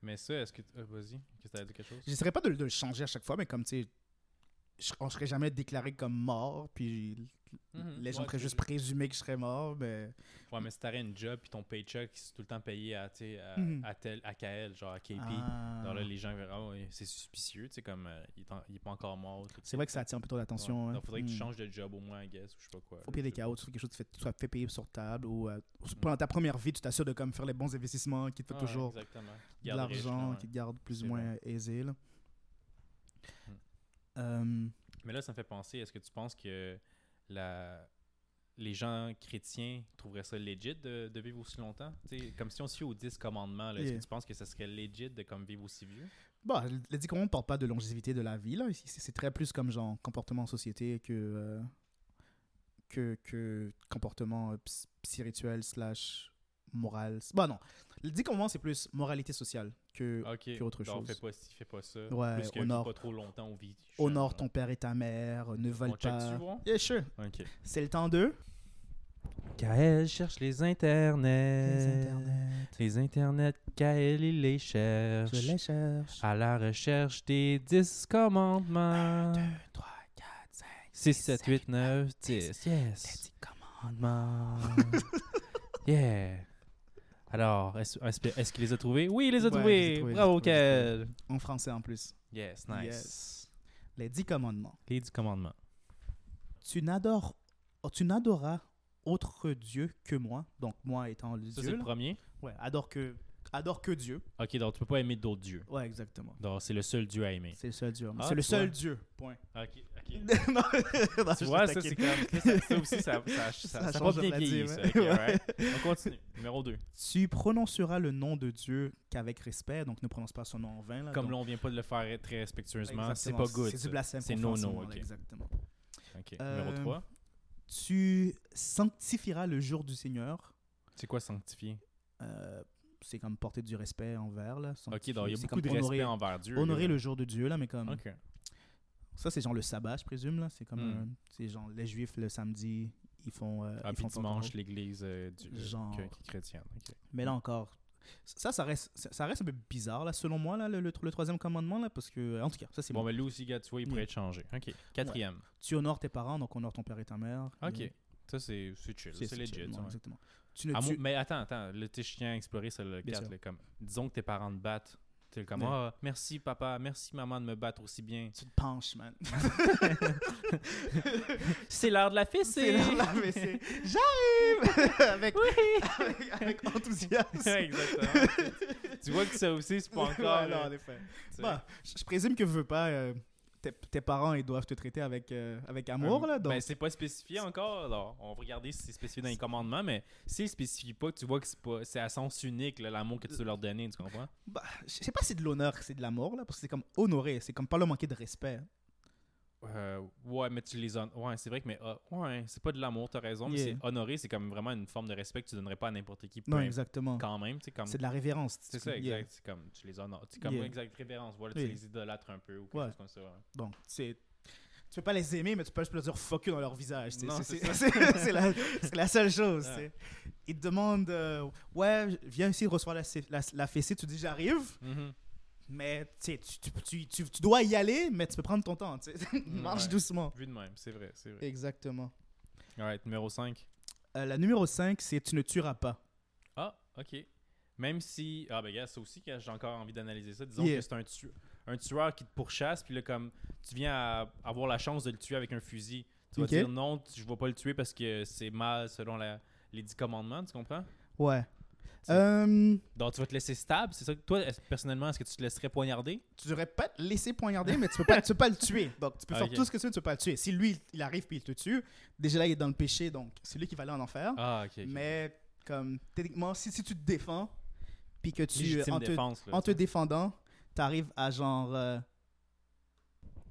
Mais ça, est-ce que. euh, Vas-y, que t'as dit quelque chose? J'essaierais pas de, de le changer à chaque fois, mais comme, tu sais, je- on serait jamais déclaré comme mort, puis Mhm. les gens tu- juste présumés que je serais mort, mais... Ouais, mais si t'aurais une job puis ton paycheck, c'est tout le temps payé à, tu sais, à, Mhm. à, tel, à KL, genre à KP. Ah. Alors là, les gens verraient, ah c'est suspicieux, tu sais, comme euh, il, est en- il est pas encore mort. C'est vrai que ça attire un peu trop l'attention. Ouais. hein. Donc, faudrait que tu Hmm. changes de job au moins, I guess, ou je sais pas quoi. Au pire des cas, ou tu fais quelque chose qui fait, soit fait payer sur table, ou euh, pendant ta première vie, tu t'assures de comme, faire les bons investissements qui te font Ah toujours exactement. de l'argent, ouais. qui te garde plus ou moins aisé. Là. Hmm. Euh, Mais là, ça me fait penser, est-ce que tu penses que la... les gens chrétiens trouveraient ça legit de, de vivre aussi longtemps? Tu sais, comme si on se aux 10 commandements, est-ce que tu penses que ça serait legit de comme vivre aussi vieux? Bon, le dit qu'on ne parle pas de longévité de la vie, C'est très plus comme genre comportement en société que, euh, que, que comportement euh, spirituel slash moral. Bon, non. Le dit qu'on c'est plus moralité sociale que Ok. que autre chose. Fais pas ci, fais pas ça. Ouais, Plus que honore- pas trop longtemps ou vie. honore ton père et ta mère, ne On vole check pas. voir? Yeah, sure. Ok. C'est le temps d'eux. Kael cherche les internets. Les internets, Kael, il les cherche. Je les cherche. À la recherche des 10 commandements. 3, 4, 5, 6, 7, 8, 9, 10. Yes. Commandements. (laughs) yeah. Alors, est-ce est-ce qu'il les a trouvés? Oui, il les a Ouais, trouvés. les ai Bravo, Kael. En français en plus. Yes, nice. Yes. Les dix commandements. Les 10 commandements. Tu n'adores, oh, tu n'adoras autre Dieu que moi. Donc moi étant le Ça, c'est Dieu. le premier. Ouais, adore que, adore que Dieu. Ok, donc tu peux pas aimer d'autres dieux. Ouais, exactement. Donc, c'est le seul dieu à aimer. C'est le seul Dieu. Ah, c'est le seul vois. Dieu. Point. (laughs) Ok, ok. (laughs) non, non, Tu vois, ça, c'est comme. Ça, ça aussi, ça, ça, ça, (laughs) Ça pas bien vieilli, ça. Alright. On continue. Numéro 2. Tu prononceras le nom de Dieu qu'avec respect. Donc ne prononce pas son nom en vain. Là, Comme donc- là, on vient pas de le faire très respectueusement, c'est pas good. C'est du blasphème. C'est qu'on fait no en ce no, moment-là, ok. Exactement. Ok. Euh, Numéro 3. Tu sanctifieras le jour du Seigneur. C'est quoi sanctifier? Euh, c'est comme porter du respect envers. Là, Ok, donc il y a C'est beaucoup comme de honorer, respect envers Dieu. Honorer là. le jour de Dieu, là, mais comme. Ça, c'est genre le sabbat, je présume. là. C'est comme. Hmm. c'est genre les Juifs, le samedi, ils font. euh, Ah, ils puis font dimanche, l'église euh, euh, Genre- que- qui est chrétienne. Mais là encore. Ça, ça reste, ça reste un peu bizarre, là, selon moi, là, le, le- le troisième commandement, là, parce que, en tout cas, ça c'est Bon, bon. mais lui aussi, gars, tu vois, il pourrait être changé. Ok. Quatrième. Tu honores tes parents, donc honore ton père et ta mère. Ok. Euh, Ça, c'est c'est chill. C'est legit. ouais, ouais. Exactement. Tu ne mais attends, attends. Le t'es chien à explorer, c'est le Bien 4. sûr. là, comme, disons que tes parents te battent. T'es comme, Ouais. ah, merci papa, merci maman de me battre aussi bien. Tu te penches, man. (laughs) C'est l'heure de la fessée! C'est là, là, mais c'est- J'arrive (laughs) avec, avec, avec enthousiasme. Ouais, Exactement. tu vois que ça aussi, c'est pas encore. Ouais, non, euh, en effet. Bah, je, présume que veux pas. euh, tes, tes parents, ils doivent te traiter avec, euh, avec amour, là. Donc, Ben, c'est pas spécifié encore. Alors, on va regarder si c'est spécifié dans les commandements, mais s'il spécifie pas, tu vois que c'est pas c'est à sens unique l'amour que tu veux leur donner, tu comprends? bah, je sais pas si c'est de l'honneur, c'est de l'amour, là, parce que c'est comme honorer, c'est comme pas leur manquer de respect. Euh, ouais, mais tu les hon- Ouais, c'est vrai que mais ah, ouais, c'est pas de l'amour, t'as raison, mais c'est honorer, c'est comme vraiment une forme de respect que tu donnerais pas à n'importe qui. Non, importe, exactement. Quand même, tu comme. C'est de la révérence. C'est ça, Yeah. exact. C'est comme tu les honores. C'est comme Yeah. exact révérence. Voilà, tu les idolâtres un peu ou quelque Ouais. chose comme ça. ouais. Donc, c'est. Tu peux pas les aimer, mais tu peux juste leur dire fuck you dans leur visage. c'est- la, seule chose. Ouais. Ils te demandent euh, Ouais, viens ici recevoir la, la, la fessée. Tu dis J'arrive. Mhm. Mais tu, tu, tu, tu, dois y aller, mais tu peux prendre ton temps. (laughs) Marche Ouais. doucement. Vu de même, c'est vrai, c'est vrai. Exactement. Alright, numéro 5. Euh, la numéro 5, c'est Tu ne tueras pas. Ah, ok. Même si. Ah, ben, gars, ça aussi, que j'ai encore envie d'analyser ça. Disons Yeah. que c'est un, tu- un tueur qui te pourchasse, puis là, comme tu viens à avoir la chance de le tuer avec un fusil, tu vas dire non, tu- je vais pas le tuer parce que c'est mal selon la- les 10 commandements, tu comprends? Ouais. Euh, Donc, tu vas te laisser stable, c'est ça que toi, personnellement, est-ce que tu te laisserais poignarder? Tu devrais pas te laisser poignarder, mais tu peux pas, tu peux pas le tuer. Donc, tu peux faire tout ce que tu veux, tu peux pas le tuer. Si lui, il arrive puis il te tue, déjà là, il est dans le péché, donc c'est lui qui va aller en enfer. Ah, ok. ok. Mais, comme, techniquement, si, si tu te défends, puis que tu, en te, défense. là, en te défendant, t'arrives à genre. euh,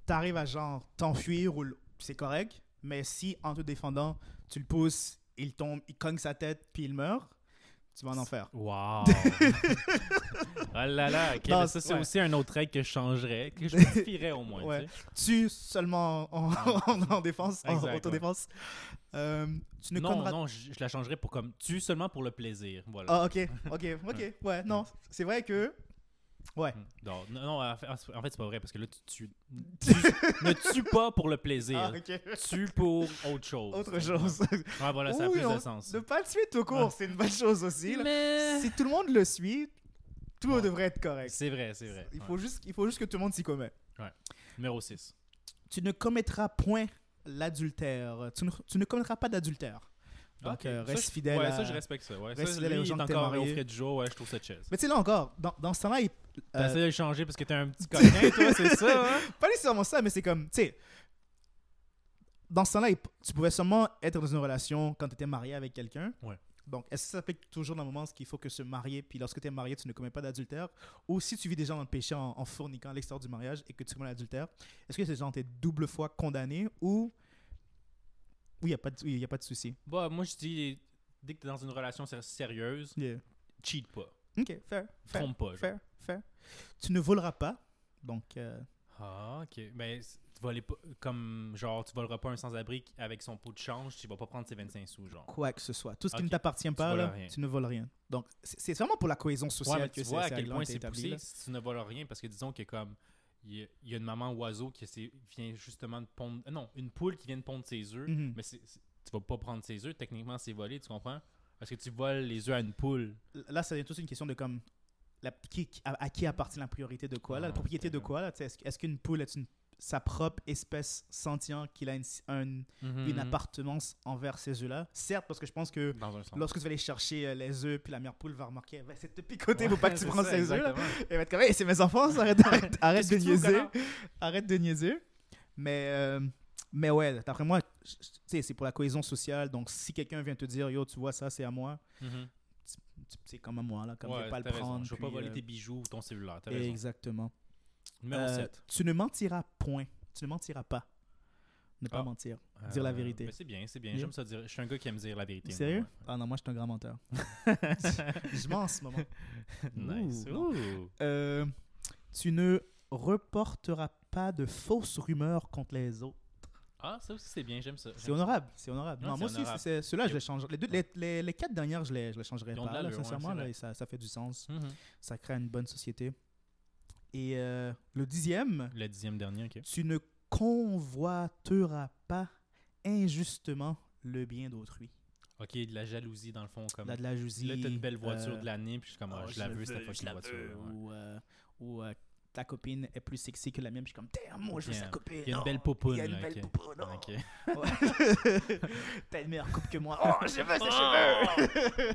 t'arrives à genre t'enfuir ou c'est correct. Mais si en te défendant, tu le pousses, il tombe, il cogne sa tête puis il meurt, tu vas en enfer. Wow! (laughs) ah là là, ok, Non, mais ça c'est ouais. aussi un autre règle que je changerais, que je (laughs) modifierais au moins. Ouais. tu sais. Tu en, en, en, (laughs) en défense, en autodéfense. Euh, tu ne Non, conneras non, je, je la changerais pour comme tu seulement pour le plaisir. Voilà. Ah, ok, ok, ok. Ouais, non, c'est vrai que. Ouais. Hmm. Non, non, en fait, c'est pas vrai parce que là, tu, tu, tu ne tues pas pour le plaisir. Ah. Tue pour autre chose. Autre chose. Ouais, voilà, ça a Oui, plus on- de sens. Ne pas le tuer tout court, Ouais. c'est une bonne chose aussi. là. Mais. Si tout le monde le suit, tout Ouais. devrait être correct. C'est vrai, c'est vrai. Il Ouais. faut, juste, il faut juste que tout le monde s'y commet. Numéro 6. Tu ne commettras point l'adultère. Tu ne, tu ne commettras pas d'adultère. Donc, euh, reste fidèle Ouais, à- ça, je respecte ça. Ouais. reste ça, fidèle lui, aux il gens est que t'es encore au frais du jour. Ouais, je trouve ça chaise. Mais tu sais, là encore, dans, dans ce temps-là, il- T'as euh, essayé de le changer parce que t'es un petit (laughs) coquin, toi, c'est ça, hein? (laughs) pas nécessairement ça, mais c'est comme, tu sais, dans ce temps-là, il- tu pouvais seulement être dans une relation quand tu étais marié avec quelqu'un. Ouais. Donc, est-ce que ça s'applique toujours dans le moment qu'il faut que se marier, puis lorsque tu es marié, tu ne commets pas d'adultère? Ou si tu vis déjà dans le péché en, en fourniquant à l'extérieur du mariage et que tu commets l'adultère, est-ce que ces gens étaient double fois condamnés ou il n'y a pas de, y a pas de souci Bah, moi, je dis, dès que t'es dans une relation sé- sérieuse, Yeah. cheat pas. Ok, fair, fair, Trompe pas. fair, fair. Tu ne voleras pas. Donc, euh, Ah, ok. Mais tu voles pas, comme, genre, tu voleras pas un sans-abri avec son pot de change, tu vas pas prendre ses 25 sous, genre. quoi que ce soit. Tout ce qui ne t'appartient pas, voles là, tu ne voles rien. Donc, c'est vraiment pour la cohésion sociale Ouais, mais que tu c'est- vois à quel point c'est poussé là. si tu ne voles rien, parce que disons que comme, il y, a- il y a une maman oiseau qui vient justement de pondre, euh, non, une poule qui vient de pondre ses œufs, Mhm. mais c'est- c'est- tu vas pas prendre ses œufs, techniquement c'est volé, tu comprends? Parce que tu voles les œufs à une poule. Là, c'est toute une question de comme la, qui, à, à qui appartient la priorité de quoi, là, Ah, la propriété de d'accord. quoi. là, est-ce qu'une poule est une, sa propre espèce sentient qu'il a une, un- Mhm. une appartenance envers ces œufs-là Certes, parce que je pense que lorsque tu vas aller chercher euh, les œufs, puis la mère poule va remarquer, va essayer de te picoter, Ouais, faut pas que tu c'est prennes ces œufs. Elle va être comme, hey, c'est mes enfants, arrête, arrête, (laughs) arrête de niaiser. Arrête de niaiser. Mais, euh, mais ouais, d'après moi, je- je- c'est pour la cohésion sociale. Donc, si quelqu'un vient te dire, yo, tu vois, ça, c'est à moi, Mhm. c'est comme à moi, là, comme je Ouais, vais pas le t'as raison. prendre. Je vais pas voler euh, tes bijoux ou ton cellulaire. Exactement. Numéro Euh, 7. tu ne mentiras point. Tu ne mentiras pas. Ne pas Ah. mentir. dire la vérité. c'est bien, c'est bien. J'aime ça dire. Je suis un gars qui aime dire la vérité. Sérieux? Moi, Ah non, moi, je suis un grand menteur. ouais. (laughs) (laughs) je mens en ce moment. (laughs) nice. Ouh, non. Ouh. Euh, tu ne reporteras pas de fausses rumeurs contre les autres. Ah, ça aussi, c'est bien. J'aime ça. C'est honorable, c'est honorable. Ouais, non, moi aussi, honorable. c'est- ceux-là, je les change. Les, deux, les, les, les quatre dernières, je les, je les changerais pas, là, ouais, sincèrement. c'est là, et ça, ça fait du sens. Mhm. Ça crée une bonne société. Et euh, le dixième, Le dixième dernier, ok. tu ne convoiteras pas injustement le bien d'autrui. Ok, de la jalousie dans le fond. Comme... Là, de la jalousie. Là, t'as une belle voiture euh, de l'année, puis je suis comme, ah, oh, je la le veux, cette je fucking la voiture. veux, ouais. Ou, euh, ou, euh, ta copine est plus sexy que la mienne. Je suis comme, damn, moi, je veux sa Bien. copine. Il y a une oh, belle popoune, Il y a une là, belle ok. popoune. oh. Ok. Ouais. (laughs) T'as une meilleure coupe que moi. Oh, je veux ses cheveux.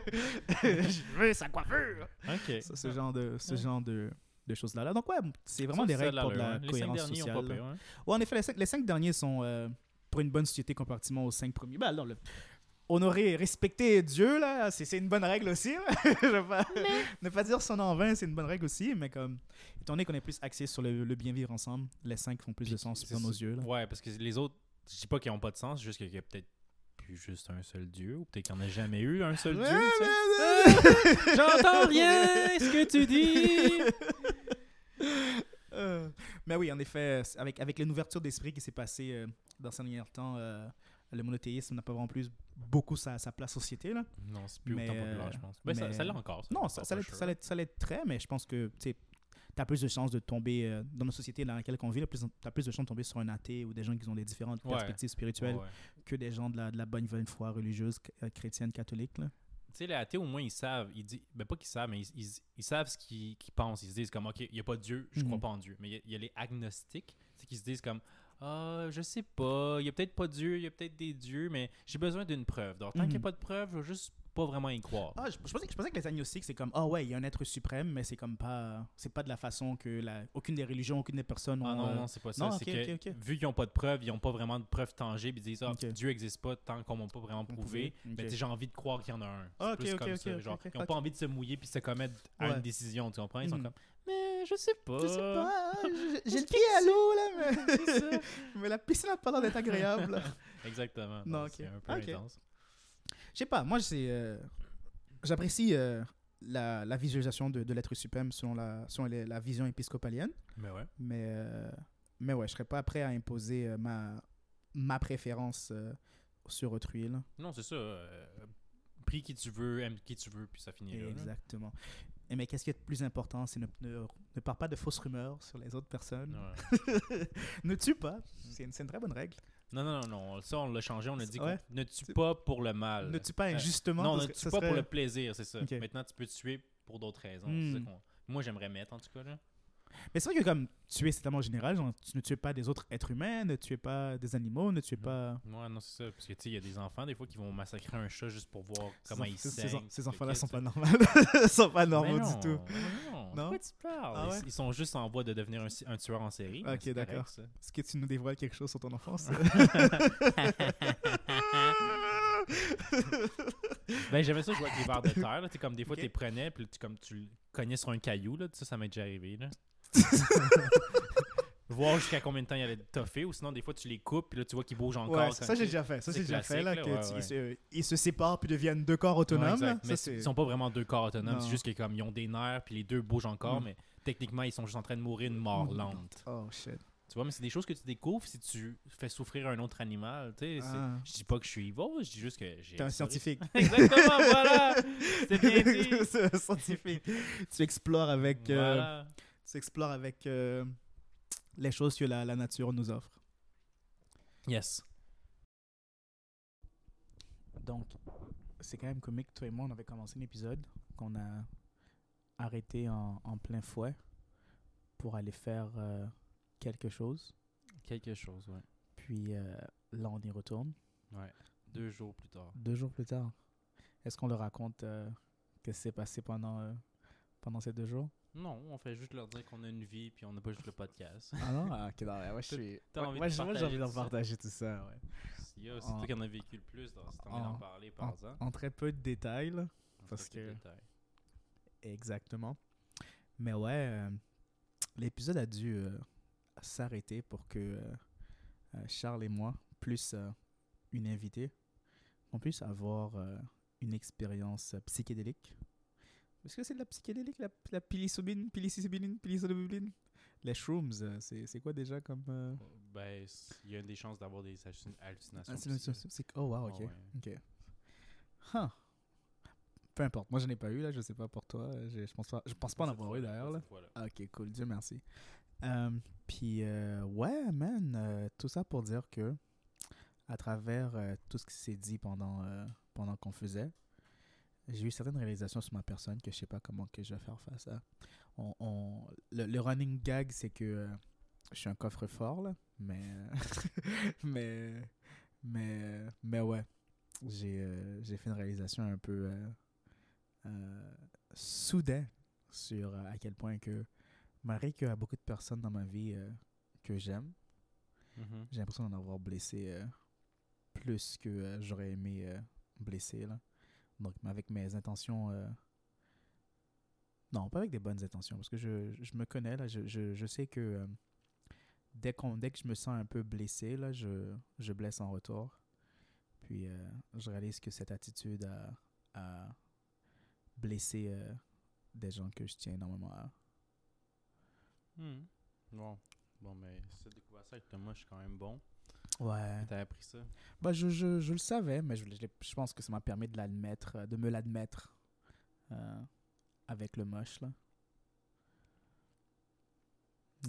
(laughs) je veux sa coiffure. Ok. Ça, ce genre de, ce Ouais. genre de, de choses-là. Là. Donc, ouais, c'est vraiment Ça, des règles pour de la hein. Les cinq cohérence derniers ont sociale. pas pire, hein. Ouais, en effet, les cinq, les cinq derniers sont euh, pour une bonne société comparativement aux cinq premiers. Ben, alors, le- honorer, respecter Dieu, là, c'est c'est une bonne règle aussi. (laughs) (laughs) ne pas dire son en vain, c'est une bonne règle aussi. Mais comme, étant donné qu'on est plus axé sur le, le bien vivre ensemble, les cinq font plus de sens dans nos yeux. Là. Ouais, parce que les autres, je dis pas qu'ils ont pas de sens, juste qu'il y a peut-être plus juste un seul Dieu, ou peut-être qu'il n'y en a jamais eu un seul Dieu. (laughs) J'entends rien, ce que tu dis. Euh, (laughs) mais oui, en effet, c'est- avec, avec l'ouverture d'esprit qui s'est passée euh, dans ces derniers temps, euh, le monothéisme n'a pas vraiment plus beaucoup sa, sa place en société. Là. Non, c'est plus Mais, autant populaire, euh, je pense. Ça, mais- ça l'a encore. Non, ça, encore, ça, sure. ça, l'est- très, mais je pense que tu as plus de chances de tomber euh, dans nos sociétés dans laquelle on vit, tu as plus de chances de tomber sur un athée ou des gens qui ont des différentes Ouais. perspectives spirituelles Ouais, ouais. que des gens de la, de la bonne, bonne foi religieuse euh, chrétienne catholique. Là. Tu sais, les athées, au moins, ils savent. Ils disent, ben, pas qu'ils savent, mais ils, ils- ils savent ce qu'ils pensent. Ils se disent comme, OK, il n'y a pas de Dieu, je crois Mhm. pas en Dieu. Mais il y a- il y, a les agnostiques, c'est qui se disent comme, ah, je sais pas, il y a peut-être pas Dieu, il y a peut-être des dieux, mais j'ai besoin d'une preuve. Donc, tant qu'il n'y a Mhm. pas de preuve, je vais juste pas vraiment y croire. Ah, je, je pensais, je pensais que les agnostiques, c'est comme, ah ouais, il y a un être suprême, mais c'est comme pas, c'est pas de la façon que la, aucune des religions, aucune des personnes ont. Ah non, euh, non, c'est pas ça. non, que, vu qu'ils n'ont pas de preuves, ils n'ont pas vraiment de preuves tangibles, ils disent ah, Ok. Dieu n'existe pas tant qu'on m'a pas vraiment prouvé. Mais j'ai envie de croire qu'il y en a un. Ah, plus comme ça. Genre, ils n'ont pas envie de se mouiller puis se commettre à Ouais. une décision, tu comprends? Ils sont Mhm. comme, mais je sais pas. Je sais pas, (laughs) j'ai- le pied à l'eau là, mais, (laughs) mais la piscine n'a pas l'air d'être agréable. (laughs) Exactement. Non, Donc, ok. C'est un peu intense. Je sais pas, moi euh, j'apprécie euh, la, la visualisation de, de l'être suprême selon la, selon les- la vision épiscopalienne. Mais ouais. Mais, euh, mais ouais, je serais pas prêt à imposer ma, ma préférence sur autrui. Là. Non, c'est ça. prie qui tu veux, aime qui tu veux, puis ça finit là, là. Exactement. Et mais qu'est-ce qui est le plus important, c'est ne, ne, ne parle pas de fausses rumeurs sur les autres personnes? Ouais. (laughs) ne tue pas. C'est une, c'est une très bonne règle. Non, non, non, non. Ça, on l'a changé. On a dit Ouais. qu'on ne tue pas pour le mal? Ne tue pas Euh, injustement. non, ne tue pas serait- pour le plaisir, c'est ça. Maintenant, tu peux tuer pour d'autres raisons. Hmm. ça Moi, j'aimerais mettre, en tout cas. Là. Mais c'est vrai que comme tuer, c'est tellement général. Genre, tu ne tues pas des autres êtres humains, ne tuez pas des animaux, ne Mhm. pas... Ouais, non, c'est ça. Parce que, tu sais, il y a des enfants, des fois, qui vont massacrer un chat juste pour voir comment il ces- saigne. ces- enfants-là sont pas normaux. (laughs) Ils sont pas normaux du tout. Non, Non? Quoi tu parles? Ah Ils- ouais? ils, sont juste en voie de devenir un, un tueur en série. Ok, d'accord. Est-ce que tu nous dévoiles quelque chose sur ton enfance? (laughs) (laughs) Ben, j'aimais ça jouer avec les vers de terre. là. Tu sais, comme des fois, tu les prenais, puis tu, comme tu cognais sur un caillou. Là. Ça, ça m'est déjà arrivé. Là. (laughs) Voir jusqu'à combien de temps il allait toffer, ou sinon, des fois, tu les coupes, puis là, tu vois qu'ils bougent encore. Ouais, ça j'ai déjà fait. Ça j'ai déjà fait là, que là, tu- ouais, ils, se, ils se séparent puis deviennent deux corps autonomes. Là. Mais Ça, ils sont pas vraiment deux corps autonomes. C'est juste que comme ils ont des nerfs, puis les deux bougent encore, Mm. mais techniquement, ils sont juste en train de mourir une mort Mm. lente. Oh shit. Tu vois, mais c'est des choses que tu découvres si tu fais souffrir un autre animal. Tu sais, Ah. Je dis pas que je suis evil, je dis juste que j'ai. T'es un scientifique. (laughs) Exactement, voilà! (laughs) C'est bien dit. C'est un scientifique. tu explores avec, euh, Voilà. Explores avec euh, les choses que la, la nature nous offre. Yes. Donc, c'est quand même comique. Toi et moi, on avait commencé un épisode qu'on a arrêté en, en plein fouet pour aller faire euh, quelque chose. Quelque chose, ouais. Puis euh, là, on y retourne. Ouais. Deux jours plus tard. Deux jours plus tard. Est-ce qu'on leur raconte euh, qu'est-ce qui s'est passé pendant, euh, pendant ces deux jours? Non, on fait juste leur dire qu'on a une vie puis on n'a pas juste le podcast. Ah non? Ah, ok, non, ouais, je suis... T'as ouais, envie moi, de j'ai- partager envie d'en ça? partager tout ça, ouais. Si yo, c'est En- toi qui en as vécu le plus, donc si t'as envie en- d'en parler, par-en. En très peu de détails, là. On parce fait des que- détails. Exactement. Mais ouais, euh, l'épisode a dû euh, s'arrêter pour que euh, euh, Charles et moi, plus euh, une invitée, on puisse avoir euh, une expérience euh, psychédélique. Est-ce que c'est de la psychédélique, la, la psilocybine, psilocybine, psilocybine Les shrooms, euh, c'est c'est quoi déjà comme... euh, Ben, il y a des chances d'avoir des hallucin- hallucinations. ah, c'est- Oh wow, ok. Ah ouais. Ok. Huh. Peu importe, moi je n'ai pas eu là, je sais pas pour toi, je, je pense pas, je pense pas en avoir eu d'ailleurs là. Ah, Ok, cool, Dieu merci. Euh, Puis, euh, ouais, man, euh, tout ça pour dire que, à travers euh, tout ce qui s'est dit pendant, euh, pendant qu'on faisait, j'ai eu certaines réalisations sur ma personne que je sais pas comment que je vais faire face à. On, on- le, le running gag, c'est que euh, je suis un coffre-fort, là, mais, (laughs) mais, mais, mais ouais, j'ai euh, j'ai fait une réalisation un peu euh, euh, soudain sur euh, à quel point que malgré qu'il y a beaucoup de personnes dans ma vie que j'aime, Mhm. j'ai l'impression d'en avoir blessé plus que j'aurais aimé blesser. Là. Donc, mais avec mes intentions. euh, Non, pas avec des bonnes intentions, parce que je, je me connais, là, je, je, je sais que euh, dès, qu'on, dès que je me sens un peu blessé, là, je, je blesse en retour. Puis euh, je réalise que cette attitude a, a blessé euh, des gens que je tiens énormément à. Mhm. Bon. Bon, mais si t'as découvert ça avec Thomas, je suis quand même bon. Ouais. T'as appris ça? Bah, je, je, je le savais, mais je, je, pense que ça m'a permis de l'admettre, de me l'admettre euh, avec le moche, là.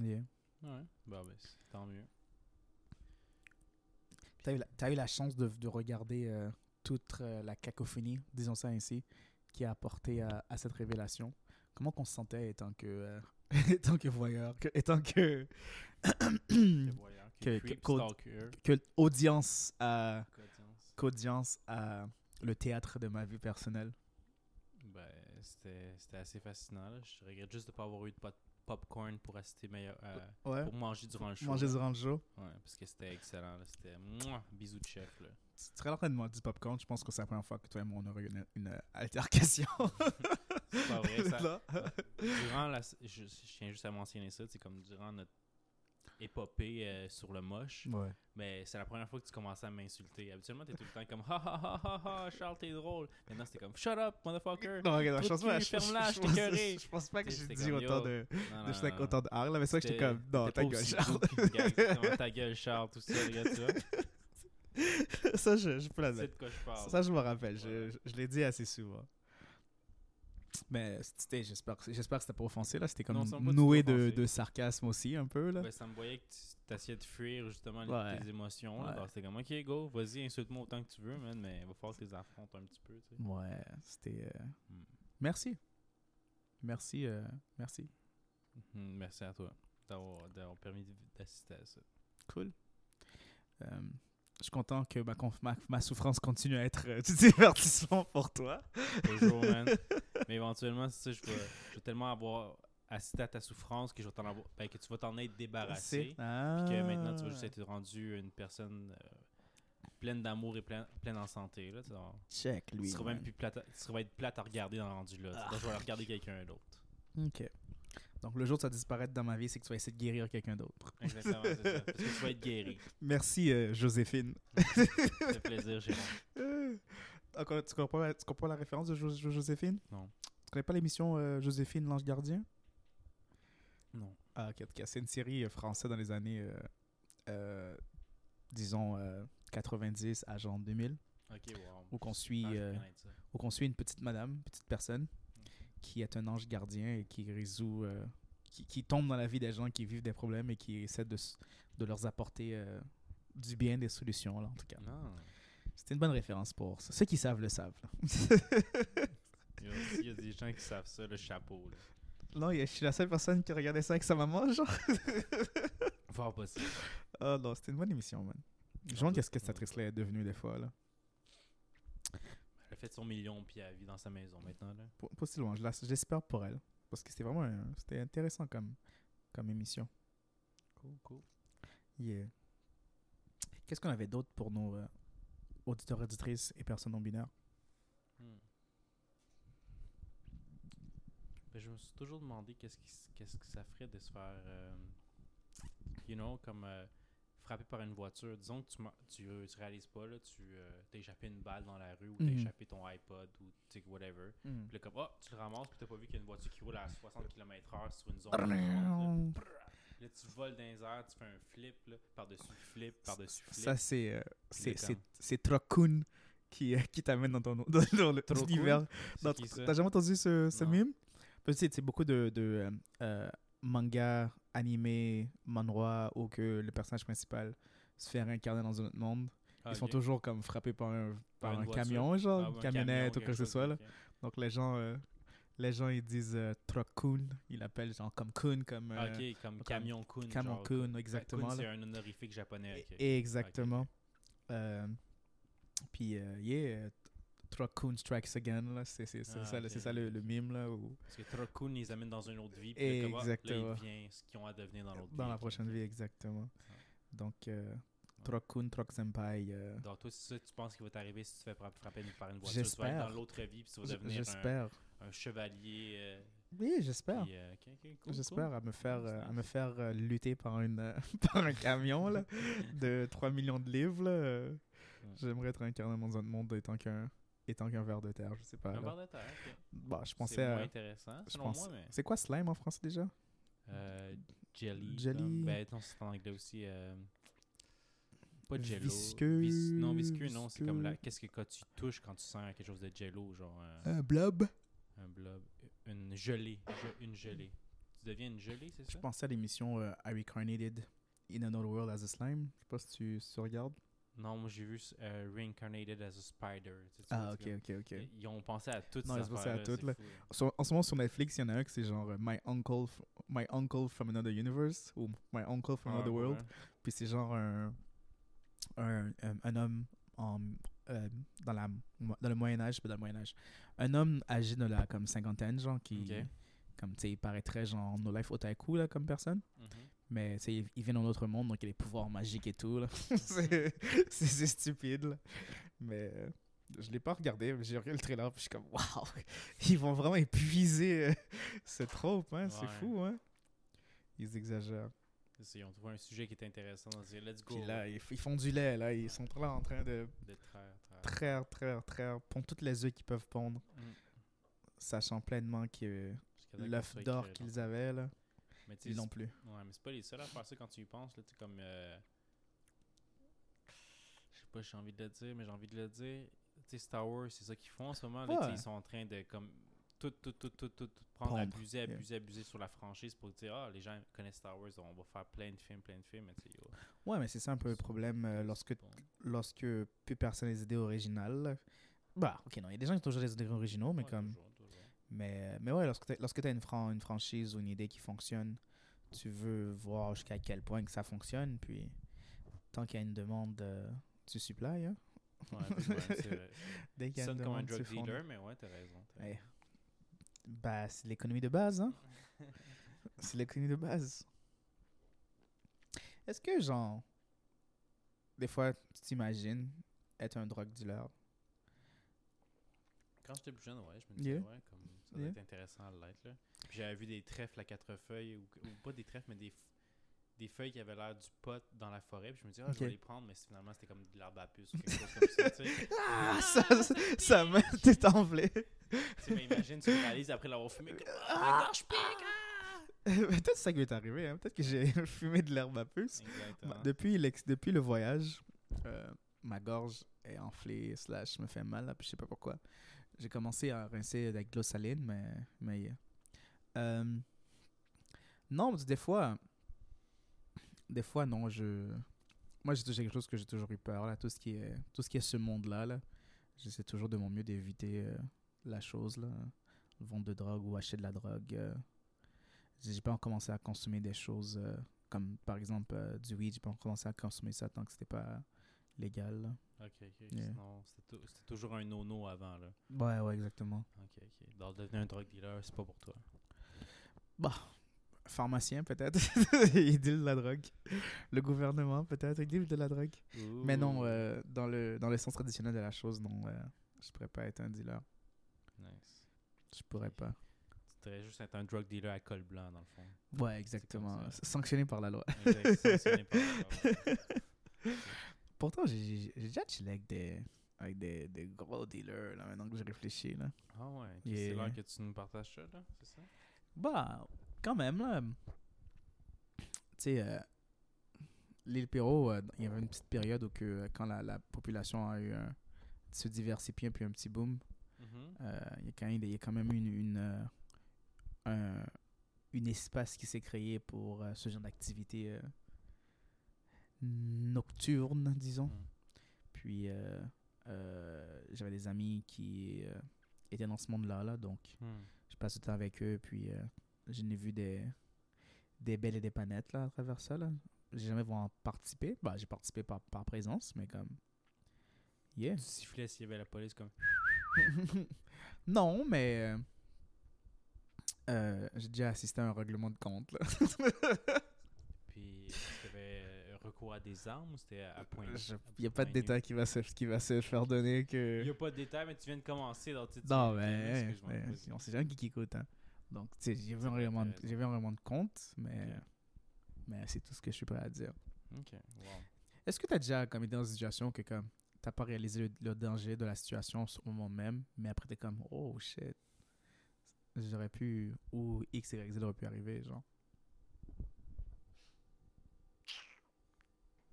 Yeah. Ouais. Bah, c'est- tant mieux. T'as eu, la- eu la chance de, de regarder euh, toute euh, la cacophonie, disons ça ainsi, qui a apporté à, à cette révélation. Comment qu'on se sentait étant que, (laughs) étant que voyeur, que, étant que, (clears throat) Que audience à, qu'audience. qu'audience à, le théâtre de ma vie personnelle Ben, c'était c'était assez fascinant. Là. Je regrette juste de ne pas avoir eu de pop- popcorn pour assister meilleur, euh, Ouais. pour manger durant le show. Manger là. durant le show. Ouais, parce que c'était excellent. C'était bisous de chef. Là. Tu serais en train de demander du popcorn. Je pense que c'est la première fois que toi et moi on aurait eu une, une, euh, altercation. (laughs) C'est pas vrai. Ça, (laughs) Là. durant la, je, je tiens juste à mentionner ça. C'est comme durant notre épopée euh, sur le moche. Ouais. Mais c'est la première fois que tu commençais à m'insulter. Habituellement, t'es tout le temps comme ha ha ha ha ha, Charles, t'es drôle. Maintenant, c'était comme shut up, motherfucker. Non, regarde, je Trou de pense pas. je- ferme-la, je je pense- t'ai écœuré. Je pense pas que j'ai dit autant de. Non, de non, non. autant de là. Mais c'est vrai que j'étais comme. Non, ta gueule, Charles. Gag, ta (laughs) gueule, Charles, tout ça, regarde ça. ça, je, je peux la dire. je. Ça, je me rappelle. Je, je, je l'ai dit assez souvent. Mais c'était, j'espère, j'espère que c'était pas offensé. là. C'était comme Non, pas noué de, sarcasme aussi, un peu. Là. Ben, ça me voyait que tu t'essayais de fuir justement les- Ouais. tes émotions. Ouais. C'était comme, ok, go, vas-y, insulte-moi autant que tu veux, man, mais il va falloir que tu les affrontes un petit peu. Tu sais. Ouais, c'était. euh, Mm. Merci. Merci. euh, merci. Mhm, Merci à toi d'avoir d'avoir permis d'assister à ça. Cool. Euh, je suis content que ma, ma, ma souffrance continue à être euh, du (laughs) divertissement pour toi. Toujours, man. (laughs) Mais éventuellement, c'est je vais, je vais tellement avoir assisté à ta souffrance que, je vais avoir, ben, que tu vas t'en être débarrassé. Ah. Puis que maintenant, tu vas juste être rendu une personne euh, pleine d'amour et pleine, pleine en santé. Là, tu Check, tu lui. seras man. même plus plate à, tu seras être plate à regarder dans le rendu là. Ah. Vais aller regarder quelqu'un d'autre. Ok. Donc, le jour où tu vas disparaître dans ma vie, c'est que tu vas essayer de guérir quelqu'un d'autre. Exactement, c'est ça. Parce que tu vas être guéri. (laughs) Merci, euh, Joséphine. Ça fait plaisir, Jérôme. (laughs) Encore, tu, comprends, la- tu comprends la référence de Jo- Jo- Joséphine? Non. Tu connais pas l'émission euh, Joséphine, l'ange gardien? Non. Ah, ok, en tout cas, c'est une série euh, française dans les années, euh, disons, euh, 90 à genre 2000, Ok, wow. où qu'on suit, Ah, ça. où qu'on suit une petite madame, une petite personne, qui est un ange gardien et qui résout, euh, qui, qui tombe dans la vie des gens qui vivent des problèmes et qui essaie de, leur apporter euh, du bien, des solutions, là, en tout cas. Non. C'était une bonne référence pour ça. Ceux qui savent le savent. Il y, a, il y a des gens qui savent ça, le chapeau. Là. non, je suis la seule personne qui regardait ça avec sa maman, genre. Fort possible. Ah non, c'était une bonne émission, man. Je me demande qu'est-ce que cette actrice-là est devenue des fois, là. Fait son million puis elle vit dans sa maison maintenant. Là. Pas, pas si loin, j'espère pour elle. Parce que c'était vraiment un- c'était intéressant comme, comme émission. Cool, cool. Yeah. Qu'est-ce qu'on avait d'autre pour nos euh, auditeurs, auditrices et personnes non binaires? Hmm. Ben, je me suis toujours demandé qu'est-ce, qu'est-ce que ça ferait de se faire, euh, you know, comme euh, frappé par une voiture. Disons que tu, tu, euh, tu réalises pas, là, tu euh, t'as échappé une balle dans la rue ou t'as Mhm. échappé ton iPod ou tu sais, whatever. Puis là, comme, oh, tu le ramasses puis t'as pas vu qu'il y a une voiture qui roule à 60 km/h sur une zone. Là, Là, tu voles dans les airs, tu fais un flip, là, par-dessus flip, par-dessus flip. Ça, c'est euh, c'est c'est Trocoon qui, euh, qui t'amène dans ton dans, dans le Trocoon? univers. T'as jamais entendu ce, ce mime? Parce que tu sais, c'est beaucoup de, de euh, animés, manhwa où que le personnage principal se fait réincarner dans un autre monde. Ah, Ils sont ok. toujours comme frappés par un, par un camion, genre, Ah, une camionnette ou camion, quoi que ce quelque soit. Là. chose. Donc les gens, euh, les gens ils disent euh, Trocoon. Ils l'appellent genre comme Kun, comme. Ah, euh, ok, comme comme Camion Kun. Camion genre, Kun, Kun. exactement, Kun, c'est un honorifique japonais. et- Exactement. Euh, puis, euh, yeah, Trocoon Strikes Again, là. C'est c'est- c'est Ah, ça, c'est ça le, le mime, là. Où, Parce que Trokun, ils amènent dans une autre vie. Puis comme, ah, Exactement. Là, ils ce qu'ils ont à devenir dans l'autre vie. dans la prochaine vie, exactement. Donc, euh, Trocoon, Troc Senpai. euh, Donc, toi, c'est ça que tu penses qu'il va t'arriver si tu te fais fra- frapper par une voiture. Tu vas aller dans l'autre vie, puis tu vas devenir un, J'espère. un chevalier. euh, Oui, j'espère. puis, euh, cool, J'espère cool. à me faire, euh, à me faire euh, lutter par, une, (laughs) par un camion là, (laughs) de 3 millions de livres. là, Ouais. J'aimerais être incarné dans un monde étant qu'un étant qu'un ver de terre, je sais pas. Un verre de terre, ok. Bah, je C'est pensais moins à... intéressant, je selon pense- moi, mais... C'est quoi slime en français déjà? Euh, jelly. Jelly. comme- Ben non, c'est en anglais aussi. euh, Pas jello. Visqueux, Vis- non, visqueux, non. C'est comme la. visqueux. Qu'est-ce que quand tu touches quand tu sens quelque chose de jello, genre euh, Un blob. un blob. Une gelée. ge- une gelée. Tu deviens une gelée, c'est Je ça? pensais à l'émission euh, I Reincarnated in Another World as a Slime? Je sais pas si tu, si tu regardes. Non, moi j'ai vu euh, Reincarnated as a Spider. Tu sais, tu Ah, ok, ok, ok. Ils ont pensé à toutes Non, ces ils ont pensé à toutes, là. Sur- en ce moment sur Netflix, il y en a un qui c'est genre My Uncle, My Uncle from Another Universe ou My Uncle from Ah, Another World. ouais. Puis c'est genre un, un, un, un homme en, euh, dans, la, dans le Moyen-Âge, pas dans le Moyen-Âge. Un homme âgé de la comme cinquantaine, genre, qui, comme, tu sais, il paraîtrait genre no life otaku, là, comme personne. Mhm. Mais, tu sais, il, il vient d'un autre monde, donc il a des pouvoirs magiques et tout, là. (laughs) (laughs) c'est stupide, là. Mais euh, je l'ai pas regardé, mais j'ai regardé le trailer, puis je suis comme, waouh, (laughs) ils vont vraiment épuiser euh, ce trope, hein, c'est fou, hein. Ils exagèrent. Ils ont trouvé un sujet qui est intéressant. Ils ont dit, let's go. Puis là, ils, ils font du lait, là. Ils sont là en train de De traire, traire. traire, traire, traire, pondre toutes les œufs qu'ils peuvent pondre, Mm. sachant pleinement que l'œuf d'or qu'ils avaient, là, Mais ils l'ont plus. Ouais, mais c'est pas les seuls à faire ça quand tu y penses. Là, tu sais, comme. euh, Je sais pas, j'ai envie de le dire, mais j'ai envie de le dire. Tu sais, Star Wars, c'est ça qu'ils font en ce moment. là, Ouais. ils sont en train de comme. Tout, tout, tout, tout, tout, tout prendre, abuser, yeah. abuser, abuser sur la franchise pour dire, ah, les gens connaissent Star Wars, on va faire plein de films, plein de films. Mais yo, Ouais, mais c'est ça un peu le problème euh, lorsque, bon. lorsque plus personne les idées originales. Bah, ok, non, il y a des gens qui ont toujours des idées originaux, mais Ouais, comme. toujours. Mais, mais ouais, lorsque tu as une, fran- une franchise ou une idée qui fonctionne, tu veux voir jusqu'à quel point que ça fonctionne, puis tant qu'il y a une demande, euh, tu supplies. Hein? Ouais, ouais, c'est vrai. (laughs) Dès qu'il y a une Sonne comme un demande, drug dealer, mais ouais, t'as raison. Ouais. Bah, c'est l'économie de base, hein? (laughs) C'est l'économie de base. Est-ce que, genre, des fois, tu t'imagines être un drug dealer? Quand j'étais plus jeune, ouais, je me disais, Yeah. ouais, comme ça doit Yeah. être intéressant à l'être. là. Puis J'avais vu des trèfles à quatre feuilles, ou, ou pas des trèfles, mais des, des feuilles qui avaient l'air du pot dans la forêt. Puis je me disais, ah, je vais les prendre, mais finalement, c'était comme de l'herbe à puce ou quelque chose comme ça. Tu sais. (laughs) Ah, ça, ça, ça m'a (laughs) tout enflé. Tu sais, mais imagine, tu réalises après l'avoir fumé, comme, ah, ma gorge pique, ah! (laughs) Peut-être c'est ça qui m'est arrivé. Hein? Peut-être que j'ai fumé de l'herbe à puce. Exactement. Bah, depuis, l'ex- depuis le voyage, euh, ma gorge est enflée, slash me fait mal, là, puis je sais pas pourquoi. J'ai commencé à rincer avec de l'eau saline, mais... mais yeah. Euh, non, des fois... Des fois, non, je... Moi, j'ai quelque chose que j'ai toujours eu peur, là. Tout ce qui est, tout ce, qui est ce monde-là, là. J'essaie toujours de mon mieux d'éviter euh, la chose, là. Vendre de drogue ou acheter de la drogue. euh. J'ai pas commencé à consommer des choses... euh, comme par exemple euh, du weed, j'ai pas commencé à consommer ça tant que c'était pas légal. là. Ok, ok. Yeah. Sinon, c'était tou- c'était toujours un no-no avant, là. Ouais, ouais, exactement. Ok, ok. Donc, devenir un drug dealer, c'est pas pour toi. Pharmacien peut-être, (laughs) il deal de la drogue. Le gouvernement peut-être, il deal de la drogue. Mais non, euh, dans, le, dans le sens traditionnel de la chose, non, euh, je pourrais pas être un dealer. Nice. Je pourrais pas. Tu devrais juste être un drug dealer à col blanc, dans le fond. Ouais, exactement. Sanctionné par la loi. Exact, sanctionné par la loi. (laughs) Pourtant, j'ai déjà chillé avec des, avec des, des gros dealers, là, maintenant que j'ai réfléchi. Là. Ah ouais, Yeah. c'est l'heure que tu nous partages ça, là, c'est ça? Bah, quand même, là. Tu sais, euh, l'île Perrault, euh, il y avait une petite période où que, euh, quand la, la population a eu un, se diversifier puis un petit boom, Mhm. euh, il y a quand même, y a quand même une, une, un, une espace qui s'est créé pour ce genre d'activité nocturne, disons. Mhm. Puis, euh, euh, j'avais des amis qui euh, étaient dans ce monde-là, là, donc Hmm. je passe du temps avec eux, puis je n'ai vu des, des belles et des panettes là, à travers ça. Là. J'ai jamais vraiment participé. Bah, j'ai participé par, par présence, mais comme. Yeah. Tu sifflais s'il y avait la police comme. (laughs) non, mais. j'ai déjà assisté à un règlement de compte. Là. (laughs) Puis est-ce qu'il y avait euh, recours à des armes ou c'était à, point Il à n'y a pas de détail qui va se, qui va se faire donner que. Il n'y a pas de détails, mais tu viens de commencer. Donc, tu Non, mais. mais on sait jamais qui, écoute. Hein. Donc, tu sais, j'ai vu, C'est un vrai, règlement de- t'as raison. j'ai vu règlement de compte, mais, mais c'est tout ce que je suis prêt à dire. Ok, wow. Est-ce que tu as déjà comme, été dans une situation que comme t'as pas réalisé le, le danger de la situation au moment même, mais après t'es comme oh shit, j'aurais pu ou X y Z aurait pu arriver genre?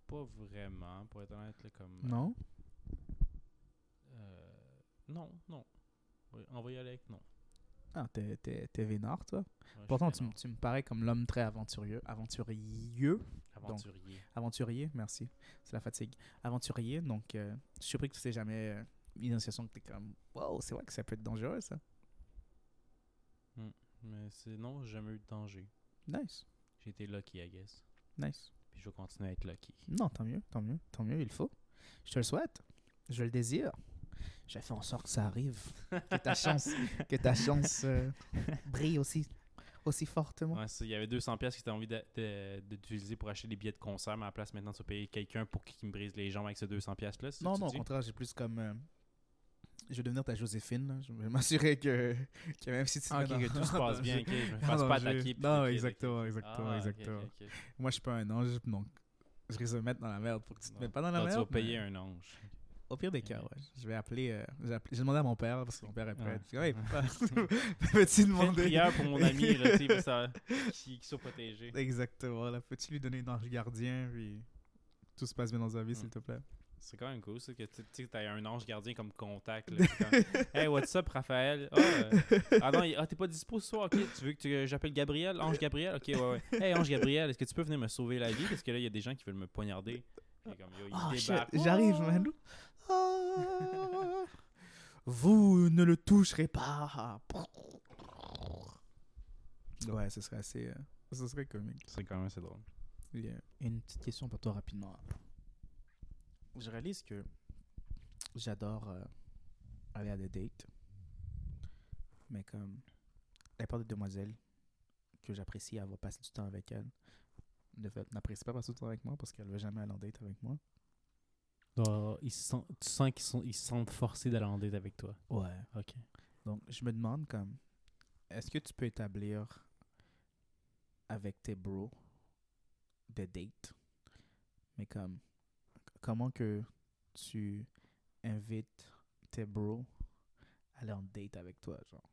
Pas vraiment, pour être honnête, là, comme. Non? euh, non, non. Oui, on va y aller avec non. Ah t'es t'es t'es vénard toi. Ouais, Pourtant tu, non. tu me parais comme l'homme très aventurieux, aventurieux, Aventurier. aventurier, merci. C'est la fatigue. Aventurier, donc euh, je suis surpris que tu sais jamais euh, une association que t'es comme wow c'est vrai que ça peut être dangereux ça. Mais c'est non, j'ai jamais eu de danger. Nice, J'ai été lucky, I guess. nice. Puis je vais continuer à être lucky. Non tant mieux, tant mieux, tant mieux il faut. Je te le souhaite. je le désire. J'ai fait en sorte que ça arrive. Que ta chance, (laughs) que ta chance euh, brille aussi, aussi fortement. Ouais, il y avait 200 pièces que tu as envie d'utiliser pour acheter des billets de concert, mais à la place maintenant tu vas payer quelqu'un pour qu'il me brise les jambes avec ces 200 pièces là. Non, non, au contraire, j'ai plus comme. euh, je vais devenir ta Joséphine. là. Je vais (laughs) m'assurer que, que même si tu Ah, mets ok, dans- que tout se (laughs) passe bien, ok. Je fasse non, pas attaquer. non, exactement, exactement, Ah, exactement. Moi, je suis pas un ange, donc je risque de me mettre dans la merde pour que tu te mettes pas dans la Non, merde. tu vas mais payer un ange. Au pire des cas, ouais. Je vais appeler. euh, j'ai demandé à mon père parce que mon père est prêt. Je dis, Ouais, (laughs) peux-tu Fais une demander prière pour mon ami, là, tu sais, qu'il qu'il soit protégé. Exactement. Là, peux-tu lui donner un ange gardien puis tout se passe bien dans sa vie, Mm. s'il te plaît? C'est quand même cool, ça, que tu t'as un ange gardien comme contact. Là, (laughs) comme, hey, what's up, Raphaël? Ah, euh, ah non, il- ah, t'es pas dispo ce soir? Ok, tu veux que tu- j'appelle Gabriel? Ange Gabriel? Ok, ouais, ouais. Hey, Ange Gabriel, est-ce que tu peux venir me sauver la vie? Parce que là, il y a des gens qui veulent me poignarder. Comme, yo, il Oh. J'arrive, man. Ah, Vous ne le toucherez pas. Ouais, ce serait assez. euh, ce serait comique. C'est quand même assez drôle. Une petite question pour toi rapidement. Je réalise que j'adore euh, aller à des dates. Mais comme la part de demoiselles que j'apprécie avoir passé du temps avec elles ne n'apprécie pas passer du temps avec moi parce qu'elle ne veut jamais aller en date avec moi. ils sont, tu sens qu'ils sont, ils se sentent forcés d'aller en date avec toi. Ouais. Ok. Donc, je me demande comme, est-ce que tu peux établir avec tes bros des dates, mais comme, comment que tu invites tes bros à aller en date avec toi, genre?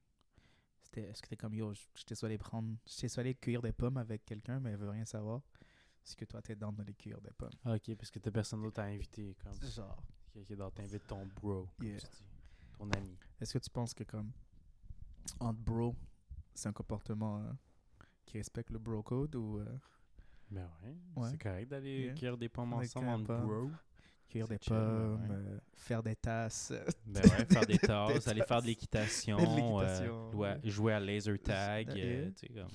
C'était- Est-ce que t'es comme, yo, t'ai soit allé prendre, je t'ai soit allé cueillir des pommes avec quelqu'un, mais elle veut rien savoir. Est-ce que toi, t'es dans d'aller cueillir des pommes? Ok, parce que t'as personne d'autre à inviter. Comme, Genre. quelqu'un d'autre t'invite ton bro, comme Yeah. tu dis. Ton ami. Est-ce que tu penses que comme entre bro, c'est un comportement euh, qui respecte le bro code ou euh, Ben ouais, Ouais. c'est correct d'aller Yeah. cueillir des pommes Avec ensemble en bro. cueillir des chill, pommes, ouais. euh, faire des tasses (laughs) Ben ouais, faire des (laughs) Des tasses, aller faire de (laughs) l'équitation, euh, jouer, ouais. jouer à laser tag, Yeah. euh, comme,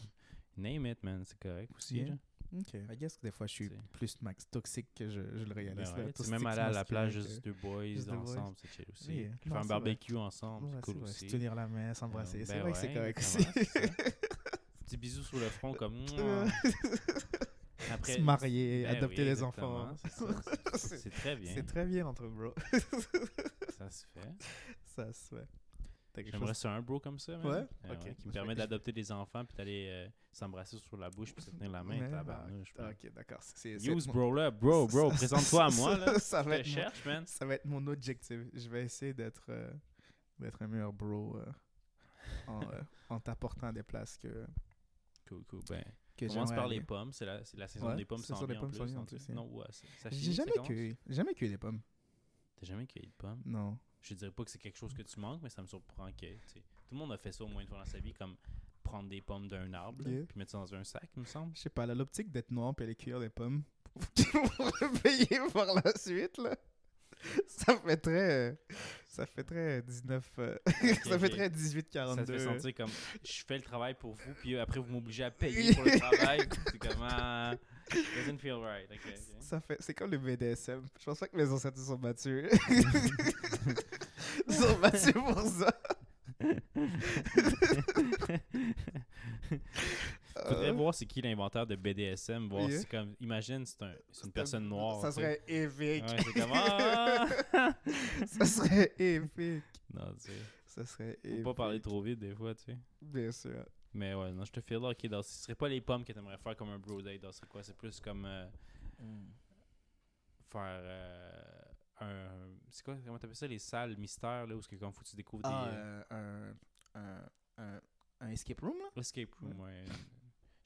name it, man, c'est correct aussi. Yeah. Ok, I guess que des fois je suis plus max toxique que je, je le Ben réalise. ouais, tu même aller à la plage, juste deux boys juste ensemble, c'est chill aussi. Yeah. Puis Non, faire un vrai. barbecue ensemble, Ouais, c'est cool aussi. Se tenir la main, s'embrasser, Euh, c'est ben vrai que c'est correct aussi. Petit bisou sur le front comme. Après, Se marier, ben adopter oui, des enfants. c'est ça, (laughs) c'est- très bien. C'est très bien entre bro. (laughs) Ça se fait. ça se fait. J'aimerais ça un bro comme ça, man. Ouais? Ben Ok. Qui me Je permet d'adopter des enfants puis d'aller euh, s'embrasser sur la bouche puis se tenir la main. Tabarnouche, ah. Ok, d'accord. Use mon- bro là, (laughs) bro, bro, présente-toi à moi là. Ça Je va être mon- cherche, man. Ça va être mon objectif. Je vais essayer d'être euh, d'être un meilleur bro euh, en, en t'apportant des places que, Cool, cool. Ben, que commence par aller. les pommes. C'est la, la saison Ouais, des pommes en pommes plus. plus, Non, ouais, J'ai jamais cueilli. Jamais cueilli des pommes. T'as jamais cueilli de pommes? Non. Je dirais pas que c'est quelque chose que tu manques, mais ça me surprend que tout le monde a fait ça au moins une fois dans sa vie, comme prendre des pommes d'un arbre Yeah. puis mettre ça dans un sac, il me semble. Je sais pas, l'optique d'être noir puis aller cueillir des pommes (laughs) pour le payer par la suite, là. (laughs) Ça fait très. euh, Ça fait très 19. euh, (laughs) ça fait ok. très Ça te 18-42. fait sentir comme je fais le travail pour vous, puis après vous m'obligez à payer pour le travail. (laughs) C'est comme ah, doesn't feel right. ok, ok. Ça fait, c'est comme le BDSM. Je pense pas que mes ancêtres sont battus. Ils sont battus pour ça. Faudrait Euh, voir c'est qui l'inventeur de BDSM, voir Yeah. si comme imagine c'est un, c'est une personne noire. Ça serait épique. Ouais, c'est comme (laughs) ah! ça serait épique. Non, tu sais, Ça serait faut épique. pas parler trop vite des fois, tu sais. Bien sûr. Mais ouais, non, je te feel là, ok, donc, ce serait pas les pommes que t'aimerais faire comme un bro date, donc, c'est quoi? C'est plus comme euh, faire euh, un. C'est quoi, comment t'appelles ça, les salles mystères, là, où c'est que comme faut que tu découvres Ah, des. euh, un, un, un, un escape room, là? escape room, ouais. une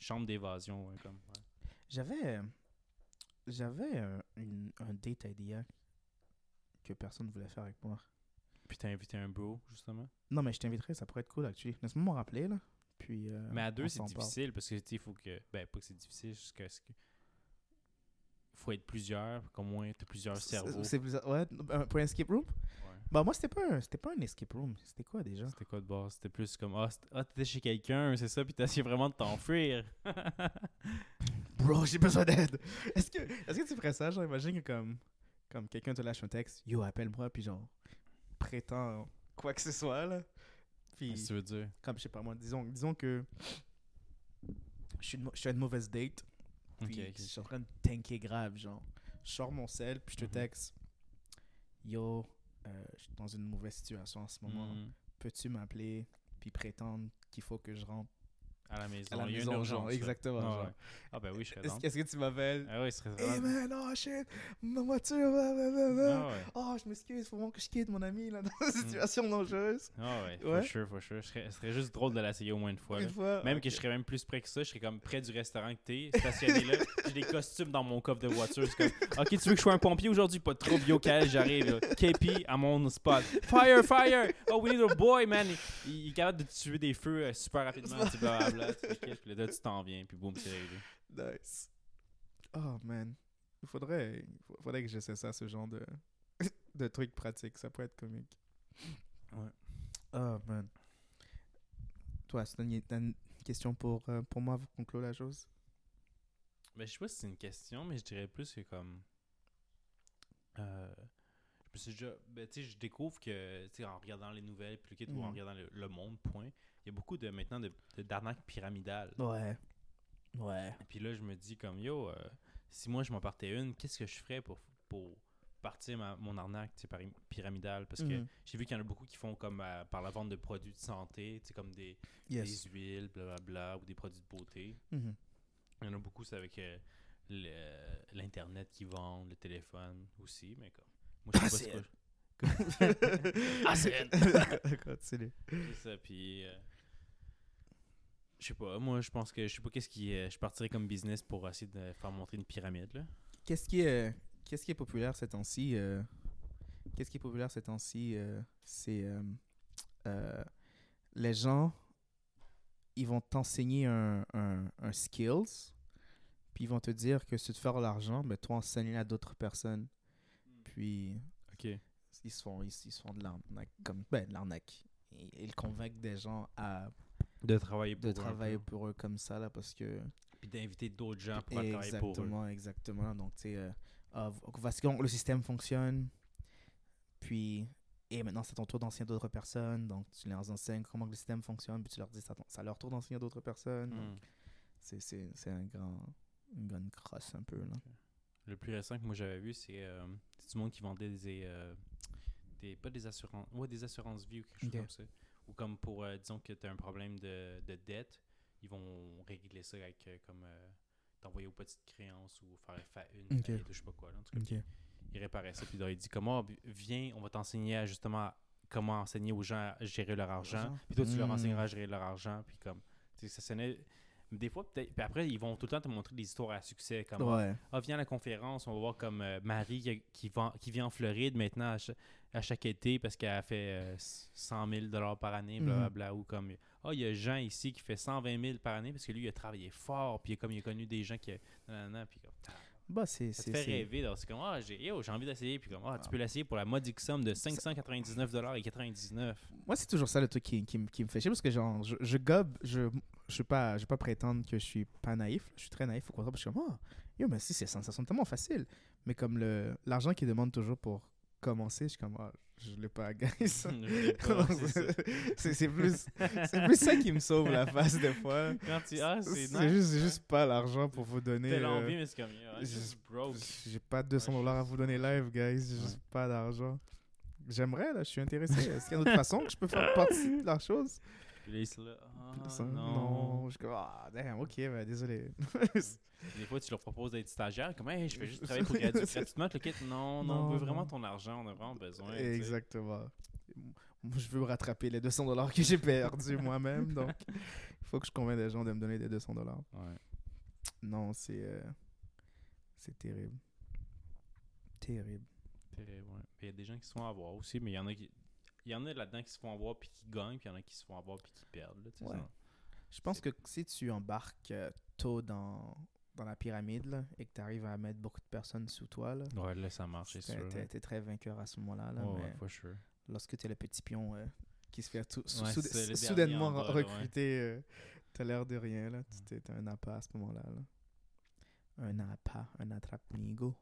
Chambre d'évasion, ouais, comme. ouais. J'avais. J'avais euh, une, un date idea que personne ne voulait faire avec moi. Puis t'as invité un bro, justement? Non, mais je t'inviterais, ça pourrait être cool, actually. Laisse-moi m'en rappeler, là. Puis. euh, Mais à deux, c'est parle. difficile parce que, tu sais, il faut que. Ben, pas que c'est difficile, juste que. Il faut être plusieurs, qu'au moins t'as plusieurs cerveaux. C'est. Ouais, pour un escape room? Ouais. Bah, moi, c'était pas, un- c'était pas un escape room. C'était quoi déjà? C'était quoi de base? C'était plus comme, ah, c'était- ah, t'étais chez quelqu'un, c'est ça, puis t'as essayé vraiment de t'enfuir. (laughs) Bro, j'ai besoin d'aide. Est-ce que, est-ce que tu ferais ça? Genre, imagine que comme, Comme quelqu'un te lâche un texte, yo, appelle-moi, puis genre, prétend quoi que ce soit, là. Puis, Qu'est-ce que tu veux dire? comme je sais pas moi, disons, disons que je suis, je suis à une mauvaise date, puis Ok, ok. je suis en train de tanker grave, genre. Je sors mon sel, puis je te Mhm. texte, yo, euh, je suis dans une mauvaise situation en ce moment. Mm. Peux-tu m'appeler, puis prétendre qu'il faut que je rentre À la maison. à la il y a une maison, urgence, exactement. Ah, genre. ouais. Ah, ben oui, je serais Est-ce que tu m'appelles? Ah, oui, ce serait vraiment. man, oh shit, ma voiture, blablabla. Ah, ouais. Oh, je m'excuse, faut vraiment que je quitte mon ami là, dans une situation dangereuse. Ah, ouais. Ouais. For sure, for sure. Ce serait, ce serait juste drôle de l'essayer au moins une fois. Une fois. Même que je serais même plus près que ça, je serais comme près du restaurant que t'es, stationné là. (laughs) J'ai des costumes dans mon coffre de voiture. C'est comme, ok, tu veux que je sois un pompier aujourd'hui? Pas yo, Kyle, j'arrive. KP à mon spot. Fire, fire! Oh, we need a boy, man! Il, il est capable de tuer des feux euh, super rapidement. Tu tu kill, puis là, tu t'en viens, puis boum, c'est réglé. Nice. Oh man. Il faudrait, faudrait que j'essaie ça, ce genre de, (laughs) de trucs pratiques. Ça pourrait être comique. Ouais. Oh man. Toi, c'est une, une question pour, euh, pour moi pour conclure la chose? Ben, je sais pas si c'est une question, mais je dirais plus que comme. Euh, je me suis déjà. Ben, tu sais, je découvre que, tu sais, en regardant les nouvelles, plus ou en regardant le, le monde, point, il y a beaucoup de maintenant de, d'arnaques pyramidales. Ouais. Ouais. Puis là, je me dis comme yo, euh, si moi je m'en partais une, qu'est-ce que je ferais pour, pour partir ma- mon arnaque pyramidale? Parce que Mhm. j'ai vu qu'il y en a beaucoup qui font comme euh, par la vente de produits de santé, comme des, Yes. des huiles, blablabla, ou des produits de beauté. Mhm. Il y en a beaucoup, c'est avec euh, le- l'Internet qui vendent, le téléphone aussi, mais comme. Moi, je sais pas c'est (laughs) quoi. Ah, c'est (laughs) Continue. C'est ça, puis. euh, je sais pas, moi je pense que je sais pas qu'est-ce qui. euh, je partirais comme business pour essayer de faire montrer une pyramide là. Qu'est-ce qui est, qu'est-ce qui est populaire ces temps-ci euh, Qu'est-ce qui est populaire ces temps-ci euh, C'est euh, euh, les gens, ils vont t'enseigner un, un, un skills, puis ils vont te dire que si tu veux faire l'argent, ben toi enseigner à d'autres personnes. Puis Ok. Ils se font, ils, ils se font de l'arnaque, comme ben de l'arnaque. Ils, ils convainquent des gens à De travailler pour de eux travailler peu. pour eux comme ça là parce que Puis d'inviter d'autres gens pour travailler pour eux. Exactement, exactement. Donc, tu sais, euh, voici comment le système fonctionne. Puis, et maintenant, c'est ton tour d'enseigner d'autres personnes. Donc, tu leur enseignes comment le système fonctionne. Puis, tu leur dis, c'est à ton- c'est à leur tour d'enseigner d'autres personnes. Hmm. c'est- un grand, une grande crosse un peu. Là. Le plus récent que moi j'avais vu, c'est euh, du monde qui vendait des, euh, des. Pas des assurances. Ouais, des assurances vie ou quelque chose comme ça. Ou comme pour, euh, disons que tu as un problème de, de dette, ils vont régler ça avec euh, comme. euh, t'envoyer aux petites créances ou faire fa- une faillite ou je sais pas quoi. Là. En tout cas, il réparait ça. Puis là, il dit comment viens, on va t'enseigner à, justement comment enseigner aux gens à gérer leur argent. Puis toi, tu leur Mm. enseigneras à gérer leur argent. Puis comme, tu sais, ça sonnait. Des fois, peut-être. Puis après, ils vont tout le temps te montrer des histoires à succès. Comme, Ouais. ah, viens à la conférence, on va voir comme euh, Marie qui, qui, qui vit en Floride maintenant à, cha- à chaque été parce qu'elle a fait euh, 100 000 par année, Mhm. blablabla. Ou comme, ah, il y a Jean ici qui fait 120 000 par année parce que lui, il a travaillé fort. Puis comme il a connu des gens qui. nanana, puis comme, Bah, c'est. ça te fait rêver. C'est comme, ah, j'ai j'ai envie d'essayer. Puis comme, ah, tu Ah. peux l'essayer pour la modique somme de 599 et 99. Moi, c'est toujours ça le truc qui, qui me fait chier parce que, genre, je, je gobe, je je pas, je vais pas prétendre que je suis pas naïf. Je suis très naïf au contraire parce que je suis comme, oh, yo, mais si, c'est sonne tellement facile. Mais comme le l'argent qu'ils demandent toujours pour commencer, je suis comme, ah, je l'ai pas, (laughs) guys. Je l'ai pas, c'est plus, c'est plus ça qui me sauve la face des fois. Quand tu. Ah, c'est C'est nice. juste, pas l'argent pour vous donner. T'as euh, l'envie, mais c'est comme, yo, I'm je- just broke. J'ai pas 200 Ouais, dollars à vous donner live, guys. J'ai juste pas d'argent. J'aimerais, là, je suis intéressé. Est-ce qu'il y a une autre (laughs) façon que je peux faire partie de la chose? Puis là, ah, Ça, non. Je suis comme, ah, damn, ok, ben, désolé. (laughs) Des fois, tu leur proposes d'être stagiaire. Comme, hey, je fais juste travailler pour (laughs) gradu- gratuitement. Le kit, non, non, on veut vraiment ton argent. On a vraiment besoin. tu sais. Exactement. Moi, je veux rattraper les 200 dollars que j'ai perdus (laughs) moi-même. Donc, il faut que je convainc des gens de me donner des 200 dollars. Ouais. Non, c'est. euh, c'est terrible. Terrible. Terrible, ouais. Il y a des gens qui se font avoir aussi, mais il y en a qui. Il y en a là-dedans qui se font avoir puis qui gagnent, puis il y en a qui se font avoir puis qui perdent. là, tu sais, Ouais. ça. Je pense que si tu embarques euh, tôt dans, dans la pyramide là, et que tu arrives à mettre beaucoup de personnes sous toi, là, Ouais, là, ça marche, c'est sûr. t'es là. t'es très vainqueur à ce moment-là. Là, mais ouais, for sure. lorsque tu es le petit pion euh, qui se fait tout, sou- Ouais, soudainement bas, recruter, euh, t'as l'air de rien. là. Tu t'es un appât à ce moment-là. là. Un appât, un attrape-nigo.